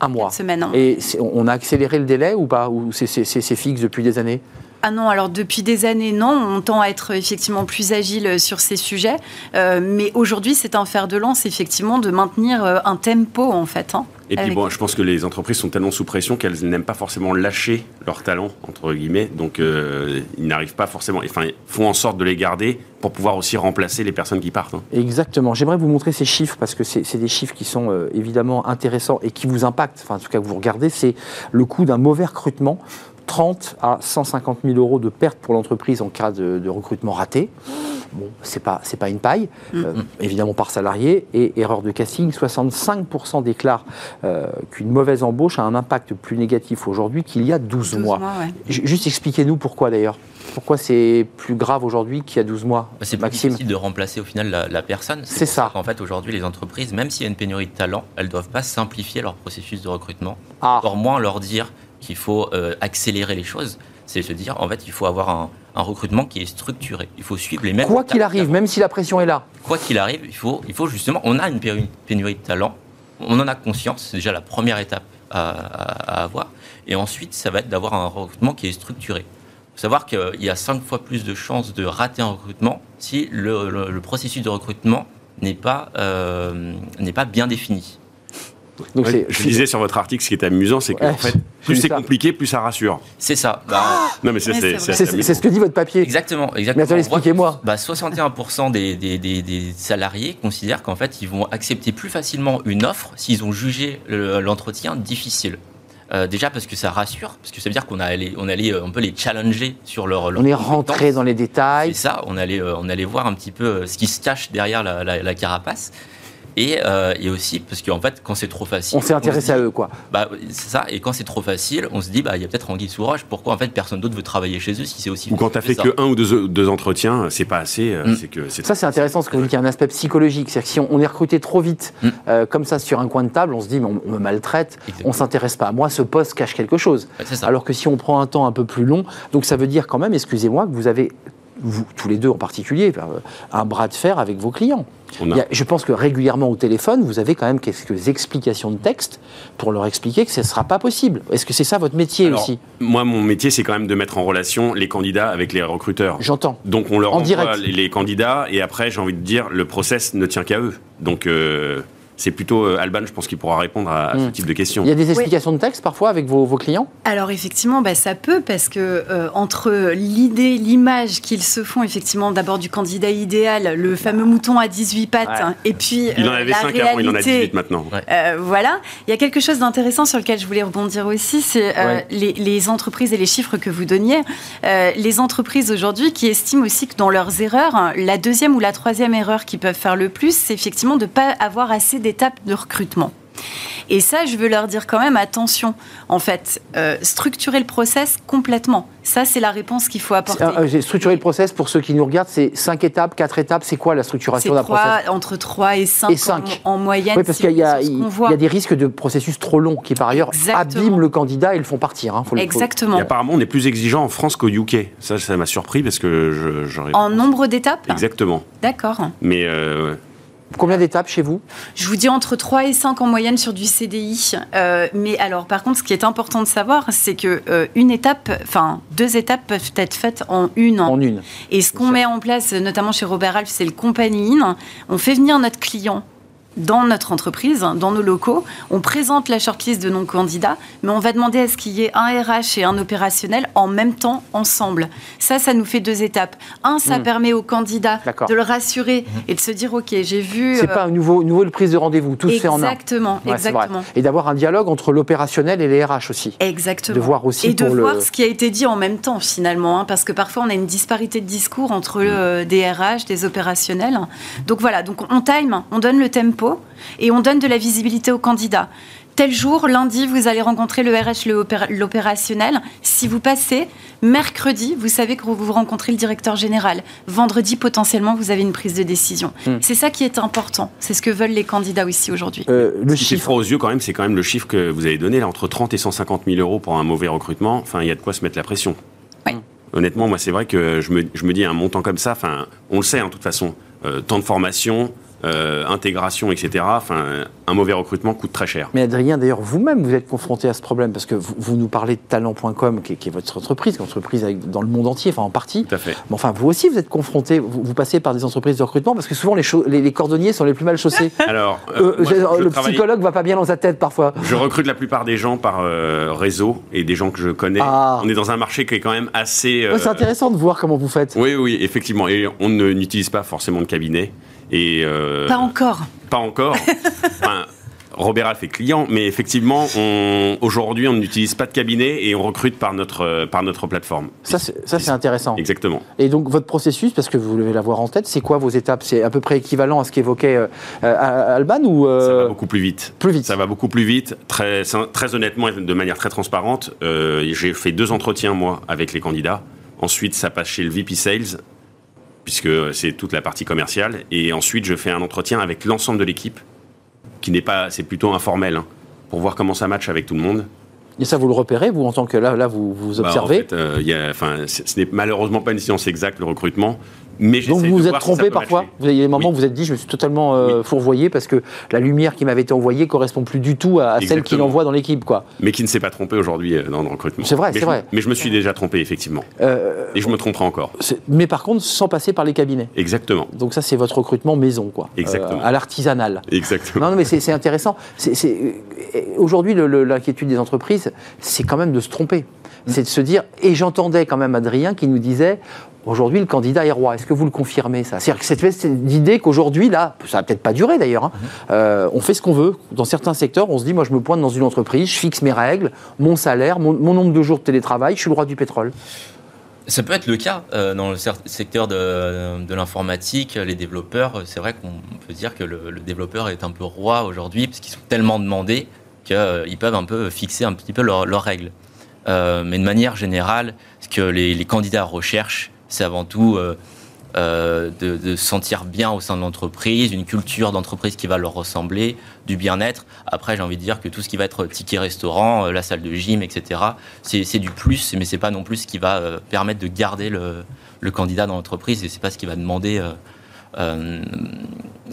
S1: Un mois.
S4: semaine. hein.
S1: Et on a accéléré le délai ou pas? Ou c'est fixe depuis des années?
S4: Ah non, alors depuis des années, non. On tend à être effectivement plus agile sur ces sujets. Euh, mais aujourd'hui, c'est un fer de lance, effectivement, de maintenir euh, un tempo, en fait. hein,
S5: Et puis
S4: avec-
S5: bon, je pense que les entreprises sont tellement sous pression qu'elles n'aiment pas forcément lâcher leurs talents, entre guillemets. Donc euh, ils n'arrivent pas forcément, enfin, ils font en sorte de les garder pour pouvoir aussi remplacer les personnes qui partent. hein.
S1: Exactement. J'aimerais vous montrer ces chiffres parce que c'est c'est des chiffres qui sont euh, évidemment intéressants et qui vous impactent. Enfin, en tout cas, que vous regardez, c'est le coût d'un mauvais recrutement. 30 à 150 000 euros de perte pour l'entreprise en cas de, de recrutement raté. Bon, c'est pas c'est pas une paille, euh, évidemment par salarié. Et erreur de casting, 65% déclarent euh, qu'une mauvaise embauche a un impact plus négatif aujourd'hui qu'il y a 12,
S4: 12
S1: mois.
S4: mois, ouais.
S1: Ju- Juste expliquez-nous pourquoi d'ailleurs. Pourquoi c'est plus grave aujourd'hui qu'il y a 12 mois,
S6: Bah, C'est plus
S1: Maxime
S6: difficile de remplacer au final la, la personne.
S1: C'est ça.
S6: qu'en fait, aujourd'hui, les entreprises, même s'il y a une pénurie de talent, elles ne doivent pas simplifier leur processus de recrutement.
S1: Ah.
S6: Encore moins leur dire qu'il faut euh, accélérer les choses. C'est se dire, en fait, il faut avoir un, un recrutement qui est structuré. Il faut suivre les mêmes.
S1: Quoi qu'il arrive, même si la pression est là.
S6: Quoi qu'il arrive, il faut, il faut justement. On a une pénurie de talent. On en a conscience. C'est déjà la première étape à, à- à avoir. Et ensuite, ça va être d'avoir un recrutement qui est structuré. Il faut savoir qu'il y a cinq fois plus de chances de rater un recrutement si le, le- le processus de recrutement n'est pas, euh, n'est pas bien défini.
S1: Donc
S5: Ouais, je disais sur votre article, ce qui est amusant, c'est que
S1: Ouais,
S5: en fait,
S1: j'ai
S5: plus c'est compliqué, plus ça rassure.
S6: C'est ça. Bah,
S5: Non, mais
S4: Ouais,
S5: c'est
S4: c'est
S5: c'est
S1: c'est
S5: assez
S1: c'est ce que dit votre papier.
S6: Exactement, exactement.
S1: Mais expliquez-moi.
S6: bah, 61% des, des- des- des salariés considèrent qu'en fait, ils vont accepter plus facilement une offre s'ils ont jugé le- l'entretien difficile. Euh, déjà parce que ça rassure, parce que ça veut dire qu'on a allé, on allait, euh, on peut les challenger sur leur. leur
S1: On est rentré dans les détails.
S6: C'est ça, on allait, euh, on allait voir un petit peu euh, ce qui se cache derrière la, la- la carapace. Et, euh, et aussi parce qu'en fait, quand c'est trop facile.
S1: On s'est intéressé
S6: se
S1: à eux, quoi.
S6: Bah, c'est ça, et quand c'est trop facile, on se dit, bah, il y a peut-être Anguille sous roche, pourquoi en fait personne d'autre veut travailler chez eux si c'est aussi
S5: Ou quand tu as fait
S6: ça
S5: que un ou deux, deux entretiens, c'est pas assez. euh,
S6: Mm.
S5: C'est que c'est
S1: Ça, c'est intéressant, parce que vous dites qu'il y a un aspect psychologique. C'est-à-dire que si on, on est recruté trop vite,
S6: Mm.
S1: euh, comme ça, sur un coin de table, on se dit, mais on, on me maltraite,
S6: Exactement.
S1: on s'intéresse pas à moi, ce poste cache quelque chose.
S6: Ouais, c'est ça.
S1: Alors que si on prend un temps un peu plus long, donc ça veut dire quand même, excusez-moi, que vous avez, vous, tous les deux en particulier, euh, un bras de fer avec vos clients.
S5: On
S1: Il
S5: a-
S1: y a- je pense que régulièrement au téléphone, vous avez quand même quelques explications de texte pour leur expliquer que ce ne sera pas possible. Est-ce que c'est ça votre métier
S5: Alors,
S1: aussi?
S5: Moi, mon métier, c'est quand même de mettre en relation les candidats avec les recruteurs.
S1: J'entends.
S5: Donc on leur
S1: En
S5: envoie
S1: direct.
S5: les, les candidats et après, j'ai envie de dire, le process ne tient qu'à eux. Donc euh, c'est plutôt euh, Alban, je pense qu'il pourra répondre à, à ce
S1: Mm.
S5: type de questions.
S1: Il y a des explications de texte parfois avec vos, vos clients?
S4: Alors effectivement, bah, ça peut parce que euh, entre l'idée, l'image qu'ils se font effectivement d'abord du candidat idéal, le fameux mouton à 18 pattes,
S1: Ouais.
S4: hein, et puis
S5: Il en
S4: euh,
S5: avait
S4: la
S5: 5 avant, il en a
S4: réalité,
S5: 18 maintenant.
S4: Euh, voilà, il y a quelque chose d'intéressant sur lequel je voulais rebondir aussi, c'est euh,
S1: Ouais.
S4: les, les entreprises et les chiffres que vous donniez. Euh, les entreprises aujourd'hui qui estiment aussi que dans leurs erreurs, hein, la deuxième ou la troisième erreur qu'ils peuvent faire le plus, c'est effectivement de ne pas avoir assez d'étapes de recrutement. Et ça, je veux leur dire quand même attention. En fait, euh, structurer le process complètement. Ça, c'est la réponse qu'il faut apporter.
S1: Euh, J'ai structuré le process pour ceux qui nous regardent, c'est 5 étapes, 4 étapes, c'est quoi la structuration d'un
S4: trois-
S1: process?
S4: entre 3 et 5,
S1: Et cinq.
S4: En, en moyenne.
S1: Oui, parce qu'il y, a- il y des risques de processus trop longs qui, par ailleurs,
S4: Exactement.
S1: abîment le candidat et le font partir. hein, faut le- faut-
S4: Exactement.
S5: Et apparemment, on est plus exigeant en France qu'au UK. Ça, ça m'a surpris parce que je- j'aurais.
S4: En nombre d'étapes?
S5: Exactement.
S4: D'accord.
S5: Mais euh,
S1: Combien d'étapes chez vous
S4: Je vous dis entre 3 et 5 en moyenne sur du CDI. Euh, mais alors, par contre, ce qui est important de savoir, c'est que euh, une étape, enfin, deux étapes peuvent être faites en une.
S1: En une.
S4: Et ce qu'on met en place, notamment chez Robert Ralph, c'est le company in. On fait venir notre client dans notre entreprise, dans nos locaux, on présente la shortlist de nos candidats, mais on va demander à ce qu'il y ait un RH et un opérationnel en même temps, ensemble. Ça, ça nous fait deux étapes. Un, ça
S1: Hmm.
S4: permet au candidat de le rassurer et de se dire, OK, j'ai vu...
S1: C'est
S4: euh,
S1: pas un nouveau, nouveau prise de rendez-vous, tout se fait en un.
S4: Exactement,
S1: Ouais,
S4: exactement.
S1: Et d'avoir un dialogue entre l'opérationnel et les RH aussi.
S4: Exactement.
S1: De voir aussi
S4: et de
S1: pour le-
S4: voir ce qui a été dit en même temps finalement, hein, parce que parfois on a une disparité de discours entre
S1: Mm.
S4: euh, des RH, des opérationnels. Donc voilà, donc on time, on donne le tempo et on donne de la visibilité aux candidats. Tel jour, lundi, vous allez rencontrer le RH, l'opérationnel. Si vous passez, mercredi, vous savez que vous rencontrez le directeur général. Vendredi, potentiellement, vous avez une prise de décision.
S1: Mm.
S4: C'est ça qui est important. C'est ce que veulent les candidats aussi aujourd'hui.
S1: Euh, le
S5: Ce qui fait
S1: chiffre.
S5: froid aux yeux quand même, c'est quand même le chiffre que vous avez donné là, entre 30 et 150 000 euros pour un mauvais recrutement. Enfin, il y a de quoi se mettre la pression.
S4: Oui.
S5: Honnêtement, moi, c'est vrai que je me, je me dis un montant comme ça. Enfin, on le sait, hein, de toute façon, euh, temps de formation, euh, intégration, etc. Enfin, un mauvais recrutement coûte très cher.
S1: Mais Adrien, d'ailleurs, vous-même, vous êtes confronté à ce problème parce que vous, vous nous parlez de talent.com, qui, est- qui est votre entreprise, qui est une entreprise avec- dans le monde entier, enfin en partie.
S5: Tout à fait.
S1: Mais enfin, vous aussi, vous êtes confronté, vous, vous passez par des entreprises de recrutement parce que souvent les, chau- les, les cordonniers sont les plus mal chaussés.
S5: Alors, euh,
S1: Euh,
S5: moi,
S1: j'ai-
S5: je- je
S1: le
S5: travaille-
S1: psychologue va pas bien dans sa tête parfois.
S5: Je recrute la plupart des gens par euh, réseau et des gens que je connais.
S1: Ah.
S5: On est dans un marché qui est quand même assez.
S1: Ouais, c'est intéressant de voir comment vous faites.
S5: Oui, oui, effectivement. Et on n'utilise pas forcément de cabinet. Et euh,
S4: Pas encore.
S5: Pas encore. Enfin, Robert Alf est client, mais effectivement, aujourd'hui, on n'utilise pas de cabinet et on recrute par notre, euh, par notre plateforme.
S1: Ça, c'est ça, c'est intéressant.
S5: Exactement.
S1: Et donc, votre processus, parce que vous devez l'avoir en tête, c'est quoi vos étapes? C'est à peu près équivalent à ce qu'évoquait euh, euh, Alban ou euh,
S5: Ça va beaucoup plus vite.
S1: plus vite?
S5: Ça va beaucoup plus vite. Très, très honnêtement et de manière très transparente, euh, j'ai fait deux entretiens, moi, avec les candidats. Ensuite, ça passe chez le VP Sales, puisque c'est toute la partie commerciale. Et ensuite, je fais un entretien avec l'ensemble de l'équipe, qui n'est pas, c'est plutôt informel, hein, pour voir comment ça match avec tout le monde.
S1: Et ça, vous le repérez, vous, en tant que là, là vous, vous
S5: Bah, en
S1: observez?
S5: fait, euh, y a- enfin, ce n'est malheureusement pas une science exacte, le recrutement. Mais
S1: Donc vous vous êtes trompé parfois. Vous avez des moments
S5: Oui.
S1: où vous êtes dit, je me suis totalement euh,
S5: Oui.
S1: fourvoyé parce que la lumière qui m'avait été envoyée correspond plus du tout à, à celle qu'il envoie dans l'équipe. quoi.
S5: Mais qui ne s'est pas trompé aujourd'hui euh, dans le recrutement.
S1: C'est vrai,
S5: Mais
S1: c'est
S5: je-
S1: vrai.
S5: Mais je me suis déjà trompé, effectivement.
S1: Euh,
S5: Et je me tromperai encore.
S1: mais par contre, sans passer par les cabinets.
S5: Exactement.
S1: Donc ça, c'est votre recrutement maison, quoi.
S5: Exactement.
S1: Euh, à l'artisanal.
S5: Exactement.
S1: Non, non, mais c'est intéressant. C'est- c'est- Aujourd'hui, l'inquiétude des entreprises, c'est quand même de se tromper. C'est de se dire, et j'entendais quand même Adrien qui nous disait, aujourd'hui, le candidat est roi. Est-ce que vous le confirmez, ça? C'est-à-dire que cette espèce d'idée qu'aujourd'hui, là, ça va peut-être pas durer d'ailleurs, hein, euh, on fait ce qu'on veut. Dans certains secteurs, on se dit, moi, je me pointe dans une entreprise, je fixe mes règles, mon salaire, mon, nombre de jours de télétravail, je suis le roi du pétrole.
S6: Ça peut être le cas euh, dans le secteur de, l'informatique, les développeurs. euh, C'est vrai qu'on peut dire que le, développeur est un peu roi aujourd'hui parce qu'ils sont tellement demandés qu'ils peuvent un peu fixer un petit peu leurs règles. Euh, mais de manière générale, ce que les, candidats recherchent, c'est avant tout euh, euh, de, se sentir bien au sein de l'entreprise, une culture d'entreprise qui va leur ressembler, du bien-être. Après, j'ai envie de dire que tout ce qui va être ticket restaurant, la salle de gym, etc., c'est du plus, mais c'est pas non plus ce qui va permettre de garder le, candidat dans l'entreprise et c'est pas ce qui va demander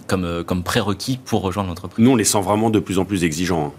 S6: comme, comme prérequis pour rejoindre l'entreprise.
S5: Nous, on les sent vraiment de plus en plus exigeants.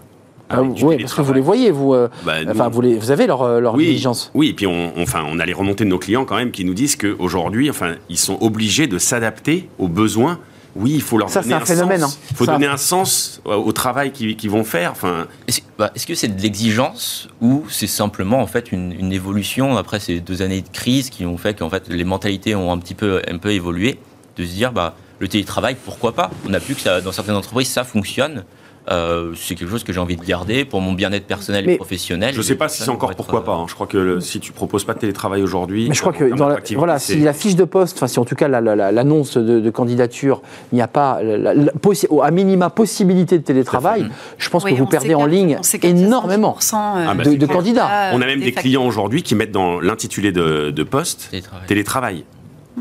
S1: Ah, oui, parce que vous les voyez, vous. euh,
S5: Bah, nous,
S1: enfin, vous, les- vous avez leur, euh, leur
S5: oui,
S1: diligence.
S5: Oui, et puis on, on- enfin, on a les remontées de nos clients quand même qui nous disent qu'aujourd'hui, enfin, ils sont obligés de s'adapter aux besoins. Oui, il faut leur
S1: Ça,
S5: donner
S1: c'est un phénomène,
S5: sens.
S1: hein.
S5: Il faut
S1: Ça-
S5: donner un sens au travail qu'ils vont faire. Enfin,
S6: Est-ce bah, est-ce que c'est de l'exigence ou c'est simplement en fait une, une évolution après ces deux années de crise qui ont fait qu'en fait les mentalités ont un petit peu un peu évolué de se dire bah le télétravail pourquoi pas? On a vu que ça, dans certaines entreprises ça fonctionne Euh, c'est quelque chose que j'ai envie de garder pour mon bien-être personnel
S1: Mais
S6: et professionnel
S5: je ne sais pas si c'est encore
S6: être,
S5: pourquoi
S6: euh,
S5: pas. hein. Je crois que le- si tu proposes pas de télétravail aujourd'hui,
S1: Mais je crois
S5: en
S1: que dans la, voilà, si la fiche de poste, enfin si en tout cas la- la- la- l'annonce de, de candidature, il n'y a pas la- la- la possi- au- à minima possibilité de télétravail, je pense
S4: Oui,
S1: que vous perdez en ligne
S4: à
S1: énormément.
S4: 100%, euh,
S5: Ah bah,
S1: de,
S5: c'est
S1: de
S5: clair.
S1: candidats.
S5: On a même des
S4: facteurs.
S5: clients aujourd'hui qui mettent dans l'intitulé de, de poste
S6: télétravail.
S5: télétravail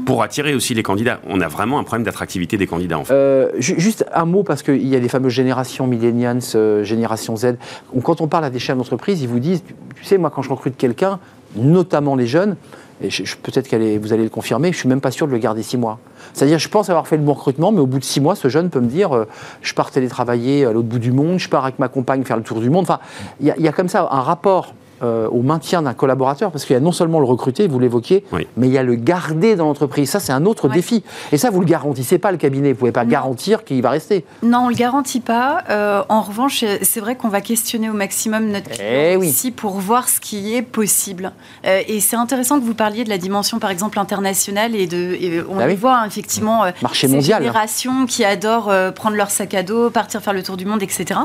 S5: pour attirer aussi les candidats. On a vraiment un problème d'attractivité des candidats en fait.
S1: Euh, ju- juste un mot, parce qu'il y a les fameuses générations millennials, euh, génération Z. Quand on parle à des chefs d'entreprise, ils vous disent, tu, sais, moi quand je recrute quelqu'un, notamment les jeunes, et peut-être que vous allez le confirmer, je suis même pas sûr de le garder six mois. C'est-à-dire, je pense avoir fait le bon recrutement, mais au bout de six mois, ce jeune peut me dire, euh, je pars télétravailler à l'autre bout du monde, je pars avec ma compagne faire le tour du monde. Enfin, il y a comme ça un rapport euh, au maintien d'un collaborateur Parce qu'il y a non seulement le recruter, vous l'évoquiez,
S5: Oui.
S1: mais il y a le garder dans l'entreprise. Ça, c'est un autre
S4: Ouais.
S1: défi. Et ça, vous le garantissez pas, le cabinet. Vous pouvez pas
S4: Non.
S1: garantir qu'il va rester.
S4: Non, on le garantit pas. Euh, en revanche, c'est vrai qu'on va questionner au maximum notre client
S1: Eh oui.
S4: aussi pour voir ce qui est possible. Euh, et c'est intéressant que vous parliez de la dimension, par exemple, internationale et de. et on
S1: Bah
S4: le
S1: oui.
S4: voit hein, effectivement. euh,
S1: Marché
S4: ces
S1: mondial.
S4: générations qui adorent euh, prendre leur sac à dos, partir faire le tour du monde, etc.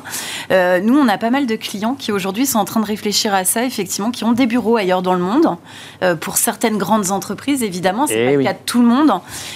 S4: Euh, nous, on a pas mal de clients qui aujourd'hui sont en train de réfléchir à ça, effectivement, qui ont des bureaux ailleurs dans le monde. Euh, pour certaines grandes entreprises, évidemment, c'est
S1: Eh
S4: pas
S1: oui.
S4: le cas de tout le monde,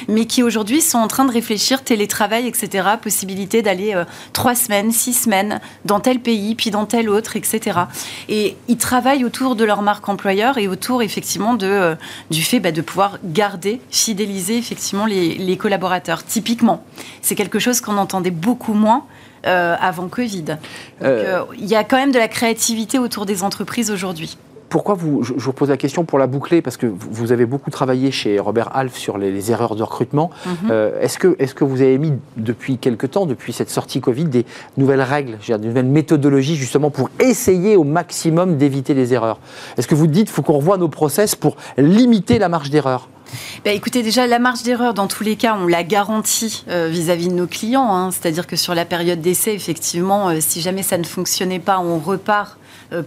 S4: mais qui aujourd'hui sont en train de réfléchir télétravail, etc. Possibilité d'aller euh, trois semaines, six semaines dans tel pays, puis dans tel autre, etc. Et ils travaillent autour de leur marque employeur et autour effectivement de, euh, du fait bah, de pouvoir garder, fidéliser effectivement les, les collaborateurs. Typiquement, c'est quelque chose qu'on entendait beaucoup moins. Euh, avant Covid. Donc,
S1: Euh,
S4: euh, il y a quand même de la créativité autour des entreprises aujourd'hui.
S1: Pourquoi vous, je, vous pose la question pour la boucler Parce que vous avez beaucoup travaillé chez Robert Half sur les, les erreurs de recrutement.
S4: Mhm.
S1: Euh, est-ce, que, est-ce que vous avez mis depuis quelque temps, depuis cette sortie Covid, des nouvelles règles, des nouvelles méthodologies justement pour essayer au maximum d'éviter les erreurs? Est-ce que vous dites qu'il faut qu'on revoie nos process pour limiter la marge d'erreur?
S4: Bah, écoutez, déjà, la marge d'erreur, dans tous les cas, on la garantit euh, vis-à-vis de nos clients. hein. C'est-à-dire que sur la période d'essai, effectivement, euh, si jamais ça ne fonctionnait pas, on repart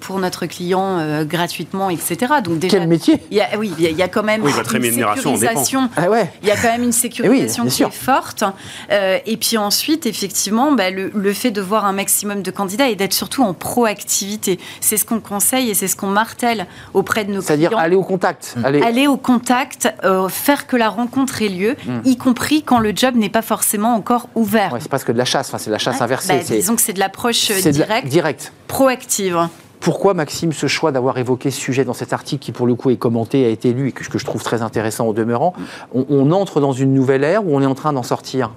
S4: pour notre client euh, gratuitement, etc. Donc déjà,
S1: Quel métier
S4: il y a, oui, il y a- il y, a quand même
S5: Oui, votre
S4: une
S5: rémunération en dépend.
S4: sécurisation.
S1: Ah ouais
S4: Il y a quand même une sécurisation
S1: bien
S4: qui
S1: sûr.
S4: est forte. Euh, et puis ensuite, effectivement, bah, le, le fait de voir un maximum de candidats et d'être surtout en proactivité. C'est ce qu'on conseille et c'est ce qu'on martèle auprès de nos
S1: C'est-à-dire
S4: clients
S1: aller au contact. Aller...
S4: aller au contact, euh, faire que la rencontre ait lieu,
S1: Mm.
S4: y compris quand le job n'est pas forcément encore ouvert.
S1: Ouais, c'est presque de la chasse, enfin, c'est de la chasse
S4: Ouais.
S1: inversée.
S4: Bah,
S1: c'est,
S4: disons que c'est de l'approche euh,
S1: la-
S4: directe,
S1: direct.
S4: Proactive.
S1: Pourquoi, Maxime, ce choix d'avoir évoqué ce sujet dans cet article qui, pour le coup, est commenté, a été lu et que, je trouve très intéressant au demeurant on, on entre dans une nouvelle ère ou on est en train d'en sortir?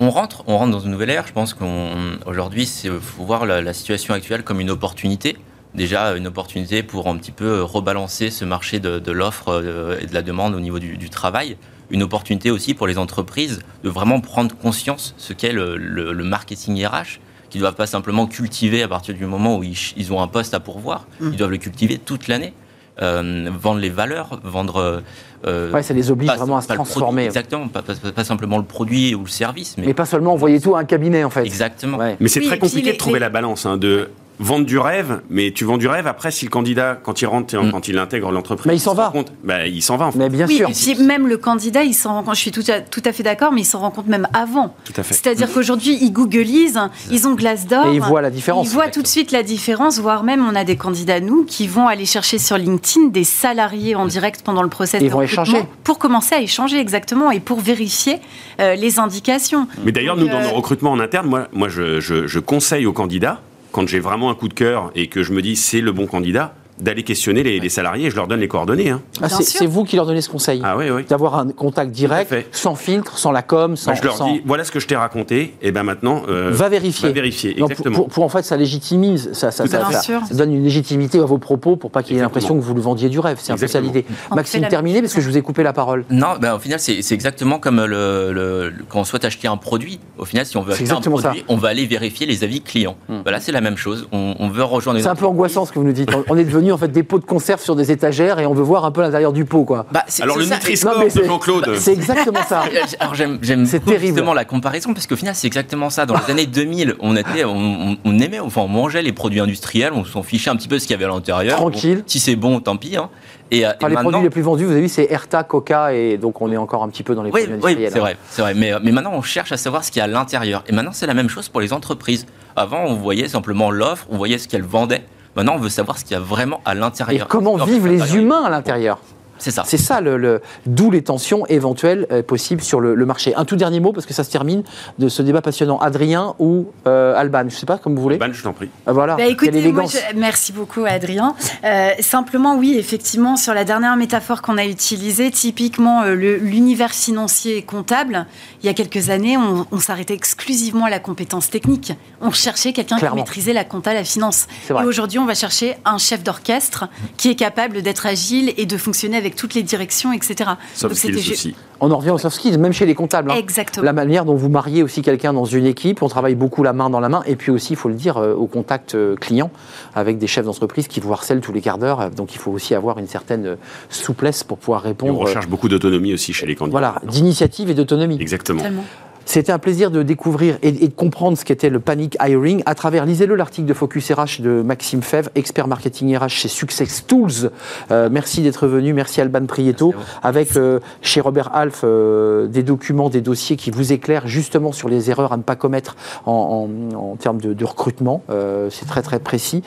S6: On rentre, on rentre dans une nouvelle ère. Je pense qu'aujourd'hui, il faut voir la, la situation actuelle comme une opportunité. Déjà, une opportunité pour un petit peu rebalancer ce marché de, de l'offre euh, et de la demande au niveau du, du travail. Une opportunité aussi pour les entreprises de vraiment prendre conscience ce qu'est le, le- le marketing RH, qu'ils ne doivent pas simplement cultiver à partir du moment où ils, ont un poste à pourvoir. Ils doivent le cultiver toute l'année. Euh, vendre les valeurs, vendre. euh,
S1: Ouais, ça les oblige
S6: pas-
S1: vraiment à se
S6: produit,
S1: transformer.
S6: exactement, pas, pas- pas simplement le produit ou le service, mais,
S1: Mais pas seulement envoyer tout à un cabinet, en fait.
S6: exactement.
S1: Ouais.
S5: Mais c'est
S4: Oui,
S5: très compliqué
S4: les-
S5: de trouver
S4: les-
S5: la balance, hein, de vendre du rêve, mais tu vends du rêve après si le candidat, quand il rentre,
S6: Mm.
S5: quand il intègre l'entreprise,
S1: Mais il s'en
S5: se
S1: va.
S5: rend compte- bah, il s'en va en fait.
S1: Mais bien
S4: oui,
S1: sûr.
S4: et puis même le candidat, il s'en rend compte. Je suis tout à, tout à fait d'accord, mais il s'en rend compte même avant.
S5: Tout à fait.
S4: C'est-à-dire qu'aujourd'hui, ils googlisent, ils ont Glassdoor.
S1: Et ils voient la différence.
S4: Ils voient tout de suite la différence, voire même on a des candidats, nous, qui vont aller chercher sur LinkedIn des salariés en direct pendant le process
S1: ils vont
S4: recrutement
S1: échanger.
S4: Pour commencer à échanger exactement et pour vérifier euh, les indications.
S5: Mais d'ailleurs, nous, dans
S4: euh,
S5: nos recrutements en interne, moi, moi je, je- je conseille aux candidats, quand j'ai vraiment un coup de cœur et que je me dis c'est le bon candidat, d'aller questionner les, les salariés et je leur donne les coordonnées. hein.
S1: Ah, c'est, vous qui leur donnez ce conseil
S5: Ah oui, oui.
S1: D'avoir un contact direct, sans filtre, sans la com, sans.
S5: Bah, je leur
S1: sans-
S5: dis voilà ce que je t'ai raconté, et ben maintenant. euh,
S1: Va vérifier.
S5: Va vérifier,
S1: Non, pour,
S5: exactement.
S1: pour- pour, en fait, ça légitimise, ça, ça, ça- donne une légitimité à vos propos pour pas qu'il y ait l'impression que vous le vendiez du rêve. C'est un peu ça l'idée. Maxime, terminé parce que je vous ai coupé la parole.
S6: Non, ben, au final, c'est c'est exactement comme le, le- le- quand on souhaite acheter un produit. Au final, si on veut acheter un produit,
S1: ça.
S6: on va aller vérifier les avis clients. Voilà, c'est la même chose. On, on veut rejoindre
S1: C'est un peu angoissant ce que vous nous dites. On- On est devenu en fait des pots de conserve sur des étagères et on veut voir un peu l'intérieur du pot, quoi.
S6: Bah, c'est-
S5: Alors
S6: c'est
S5: le. Nutri-Score de
S1: c'est-
S5: Jean-Claude.
S1: C'est exactement ça.
S6: Alors j'aime,
S1: C'est
S6: justement la comparaison parce qu'au final c'est exactement ça. Dans les années 2000, on était, on, aimait, enfin on mangeait les produits industriels, on s'en fichait un petit peu ce qu'il y avait à l'intérieur.
S1: Tranquille.
S6: Bon, si c'est bon, tant pis. hein. Et, euh, et
S1: les produits les plus vendus, vous avez vu, c'est Erta, Coca et donc on est encore un petit peu dans les
S6: Oui,
S1: produits
S6: oui,
S1: industriels.
S6: c'est
S1: hein.
S6: vrai, c'est vrai. Mais, mais maintenant, on cherche à savoir ce qu'il y a à l'intérieur. Et maintenant, c'est la même chose pour les entreprises. Avant, on voyait simplement l'offre, on voyait ce qu'elles vendaient. Maintenant, on veut savoir ce qu'il y a vraiment à
S1: Et
S6: l'intérieur.
S1: comment vivent les humains à l'intérieur?
S6: C'est ça.
S1: C'est ça, le, le- d'où les tensions éventuelles euh, possibles sur le, le marché. Un tout dernier mot, parce que ça se termine, de ce débat passionnant. Adrien ou euh, Alban Je ne sais pas, comme vous voulez.
S5: Ban, je t'en prie.
S1: Ah, voilà,
S4: Bah,
S1: quelle
S4: écoutez, moi, je- merci beaucoup Adrien. Euh, simplement, oui, effectivement, sur la dernière métaphore qu'on a utilisée, typiquement euh, le- l'univers financier et comptable, il y a quelques années, on, on s'arrêtait exclusivement à la compétence technique. On cherchait quelqu'un qui maîtrisait la compta, la finance.
S1: C'est vrai.
S4: Et aujourd'hui, on va chercher un chef d'orchestre qui est capable d'être agile et de fonctionner avec avec toutes les directions, etc.
S5: Soft skills aussi.
S1: On en revient aux soft skills, même chez les comptables. hein.
S4: Exactement.
S1: La manière dont vous mariez aussi quelqu'un dans une équipe, on travaille beaucoup la main dans la main, et puis aussi, il faut le dire, euh, au contact euh, client, avec des chefs d'entreprise qui vous harcèlent tous les quarts d'heure. Donc il faut aussi avoir une certaine euh, souplesse pour pouvoir
S5: Et on
S1: répondre.
S5: recherche beaucoup d'autonomie aussi chez les candidats.
S1: Voilà, d'initiative et d'autonomie.
S5: Exactement.
S4: Tellement.
S1: C'était un plaisir de découvrir et, et de comprendre ce qu'était le panic hiring à travers, lisez-le, l'article de Focus RH de Maxime Fèvre, expert marketing RH chez Success Tools. Euh, merci d'être venu, merci Alban Prieto, avec euh, chez Robert Half euh, des documents, des dossiers qui vous éclairent justement sur les erreurs à ne pas commettre en, en- en termes de, de recrutement. C'est très très précis.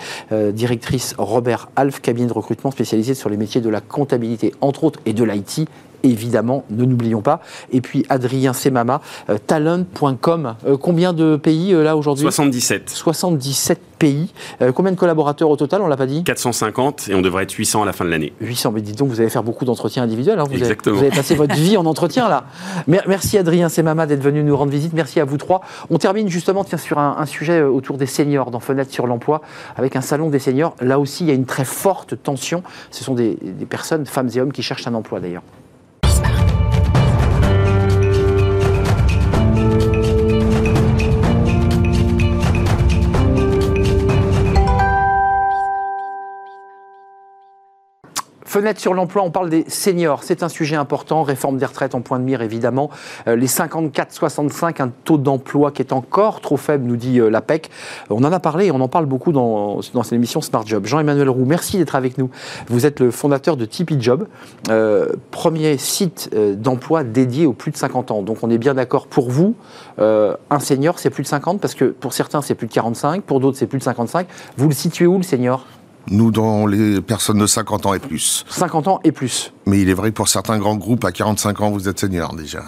S1: Directrice Robert Half, cabinet de recrutement spécialisé sur les métiers de la comptabilité, entre autres, et de l'IT évidemment, ne n'oublions pas. Et puis Adrien Semama, euh, talent.com. Euh, combien de pays euh, là aujourd'hui?
S5: 77.
S1: 77 pays. Combien de collaborateurs au total? On l'a pas dit?
S5: 450 et on devrait être 800 à la fin de l'année.
S1: 800. Mais dites donc, vous allez faire beaucoup d'entretiens individuels. hein. Vous, avez,
S5: Exactement.
S1: vous avez passé votre vie en entretien là. Mer- Merci Adrien Semama d'être venu nous rendre visite. Merci à vous trois. On termine justement tiens, sur un, un sujet autour des seniors dans Fenêtre sur l'emploi avec un salon des seniors. Là aussi, il y a une très forte tension. Ce sont des, des personnes, femmes et hommes, qui cherchent un emploi d'ailleurs. Fenêtre sur l'emploi, on parle des seniors. C'est un sujet important. Réforme des retraites en point de mire, évidemment. Euh, les 54-65, un taux d'emploi qui est encore trop faible, nous dit euh, l'APEC. On en a parlé et on en parle beaucoup dans, dans cette émission Smart Job. Jean-Emmanuel Roux, merci d'être avec nous. Vous êtes le fondateur de Tipeee Job, euh, premier site euh, d'emploi dédié aux plus de 50 ans. Donc on est bien d'accord pour vous. un senior, c'est plus de 50 parce que pour certains, c'est plus de 45, pour d'autres, c'est plus de 55. Vous le situez où, le senior?
S7: Nous, dans les personnes de 50 ans et plus.
S1: 50 ans et plus.
S7: Mais il est vrai que pour certains grands groupes, à 45 ans, vous êtes senior déjà.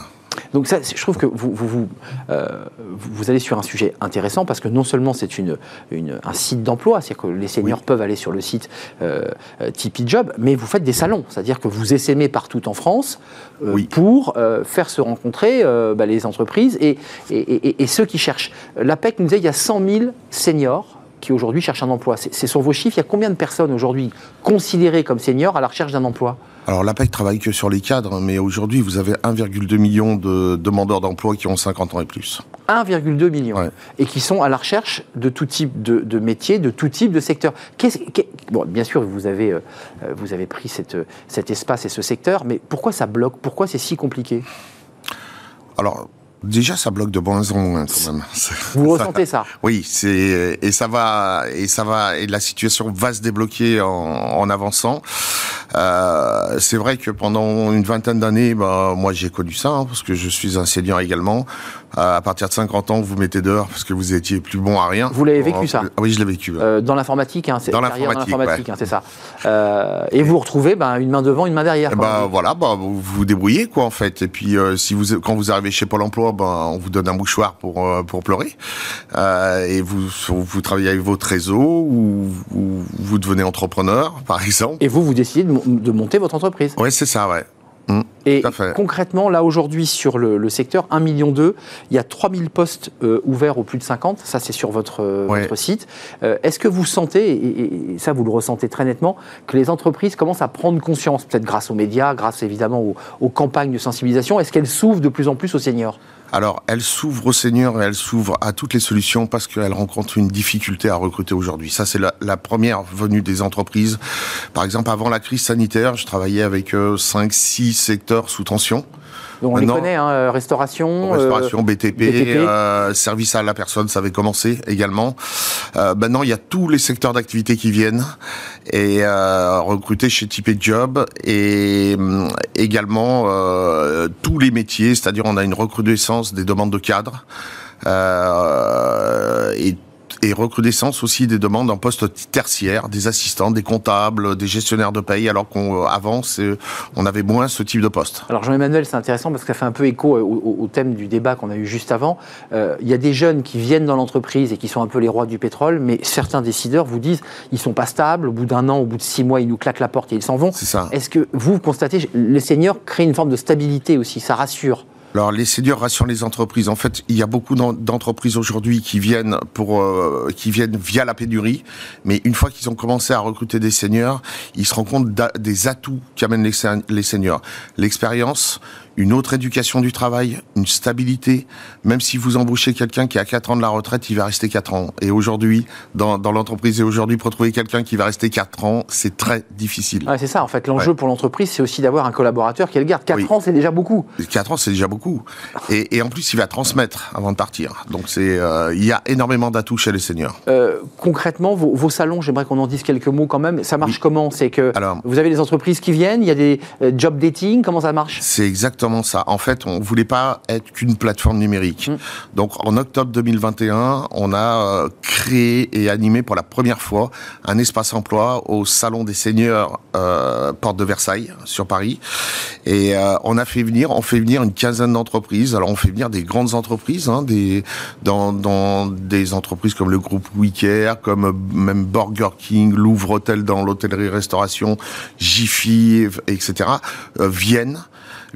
S1: Donc ça, je trouve que vous, vous, vous, euh, vous- vous allez sur un sujet intéressant parce que non seulement c'est une, une- un site d'emploi, c'est-à-dire que les seniors peuvent aller sur le site euh, euh, Tipeee Job, mais vous faites des salons, c'est-à-dire que vous essaimez partout en France euh,
S7: Oui.
S1: pour faire se rencontrer bah, les entreprises et, et, et- et ceux qui cherchent. L'APEC nous disait il y a 100 000 seniors qui aujourd'hui cherchent un emploi. C'est c'est sur vos chiffres, il y a combien de personnes aujourd'hui considérées comme seniors à la recherche d'un emploi?
S7: Alors l'APEC travaille que sur les cadres, mais aujourd'hui, vous avez 1,2 million de demandeurs d'emploi qui ont 50 ans et plus.
S1: 1,2 million
S7: Ouais.
S1: et qui sont à la recherche de tout type de, de métier, de tout type de secteur. Bon, bien sûr, vous avez, euh, vous avez pris cette, cet espace et ce secteur, mais pourquoi ça bloque? Pourquoi c'est si compliqué?
S7: Alors, déjà, ça bloque de moins en moins quand même.
S1: Vous ressentez ça
S7: Oui, c'est et ça va et ça va et la situation va se débloquer en, en avançant. Euh, c'est vrai que pendant une vingtaine d'années, bah, moi j'ai connu ça hein, parce que je suis senior également. À partir de 50 ans, vous vous mettez dehors parce que vous étiez plus bon à rien.
S1: Vous l'avez vécu, ça
S7: Ah Oui, je l'ai vécu. ouais.
S1: Euh, Dans l'informatique, hein, c'est
S7: Dans l'informatique,
S1: hein, c'est ça. Euh, et vous retrouvez ben, une main devant, une main derrière.
S7: Ben voilà, bah, vous vous débrouillez quoi en fait. Et puis euh, si vous quand vous arrivez chez Pôle Emploi, on vous donne un mouchoir pour pour pleurer. Et vous vous travaillez avec votre réseau ou, ou vous devenez entrepreneur par exemple.
S1: Et vous, vous décidez de, mon- de monter votre entreprise.
S7: Ouais, c'est ça, ouais. Mm,
S1: Et concrètement, là aujourd'hui, sur le, le secteur 1,2 million, il y a 3000 postes euh, ouverts aux plus de 50. Ça, c'est sur votre, euh,
S7: Ouais.
S1: votre site. Euh, Est-ce que vous sentez, et, et- et ça vous le ressentez très nettement, que les entreprises commencent à prendre conscience, peut-être grâce aux médias, grâce évidemment aux, aux campagnes de sensibilisation, est-ce qu'elles s'ouvrent de plus en plus aux seniors?
S7: Alors, elle s'ouvre aux seniors et elle s'ouvre à toutes les solutions parce qu'elle rencontre une difficulté à recruter aujourd'hui. Ça, c'est la, la première venue des entreprises. Par exemple, avant la crise sanitaire, je travaillais avec 5-6 secteurs sous tension.
S1: Donc on
S7: Maintenant-
S1: les connaît, hein, euh, restauration,
S7: Restauration,
S1: euh,
S7: BTP,
S1: BTP.
S7: euh, service à la personne, ça avait commencé également. Euh, maintenant, il y a tous les secteurs d'activité qui viennent et euh, recruter chez Tipeee Job et hum, également euh, tous les métiers, c'est-à-dire on a une recrudescence des demandes de cadres euh, et et recrudescence aussi des demandes en poste tertiaire, des assistants, des comptables, des gestionnaires de paye, alors qu'avant, on avait moins ce type de poste.
S1: Alors Jean-Emmanuel, c'est intéressant parce que ça fait un peu écho au, au- au thème du débat qu'on a eu juste avant. Euh, Il y a des jeunes qui viennent dans l'entreprise et qui sont un peu les rois du pétrole, mais certains décideurs vous disent ils sont pas stables. Au bout d'un an, au bout de six mois, ils nous claquent la porte et ils s'en vont.
S7: C'est ça.
S1: Est-ce que vous constatez les seniors créent une forme de stabilité aussi Ça rassure?
S7: Alors les seniors rassurent les entreprises. En fait, il y a beaucoup d'en- d'entreprises aujourd'hui qui viennent pour euh, qui viennent via la pénurie, mais une fois qu'ils ont commencé à recruter des seniors, ils se rendent compte des atouts qu'amènent les seniors. L'expérience, une autre éducation du travail, une stabilité. Même si vous embauchez quelqu'un qui a 4 ans de la retraite, il va rester 4 ans. Et aujourd'hui, dans, dans l'entreprise et aujourd'hui, pour trouver quelqu'un qui va rester 4 ans, c'est très difficile.
S1: Ouais, c'est ça, en fait. L'enjeu pour l'entreprise, c'est aussi d'avoir un collaborateur qui le garde. 4
S7: Oui.
S1: ans, c'est déjà beaucoup.
S7: 4 ans, c'est déjà beaucoup. Et, et en plus, il va transmettre avant de partir. Donc, c'est, euh, il y a énormément d'atouts chez les seniors.
S1: Euh, concrètement, vos, vos salons, j'aimerais qu'on en dise quelques mots quand même. Ça marche
S7: Oui.
S1: comment? C'est que
S7: Alors-
S1: vous avez des entreprises qui viennent, il y a des euh, job dating, comment ça marche?
S7: C'est exactement ça. En fait, on voulait pas être qu'une plateforme numérique.
S1: Mm.
S7: Donc, en octobre 2021, on a euh, créé et animé pour la première fois un espace emploi au Salon des Seigneurs euh, Porte de Versailles sur Paris. Et euh, on a fait venir, on fait venir une quinzaine d'entreprises. Alors, on fait venir des grandes entreprises, hein, des dans, dans des entreprises comme le groupe Wicare, comme même Burger King, Louvre Hôtel dans l'hôtellerie-restauration, Jiffy, etc. euh, viennent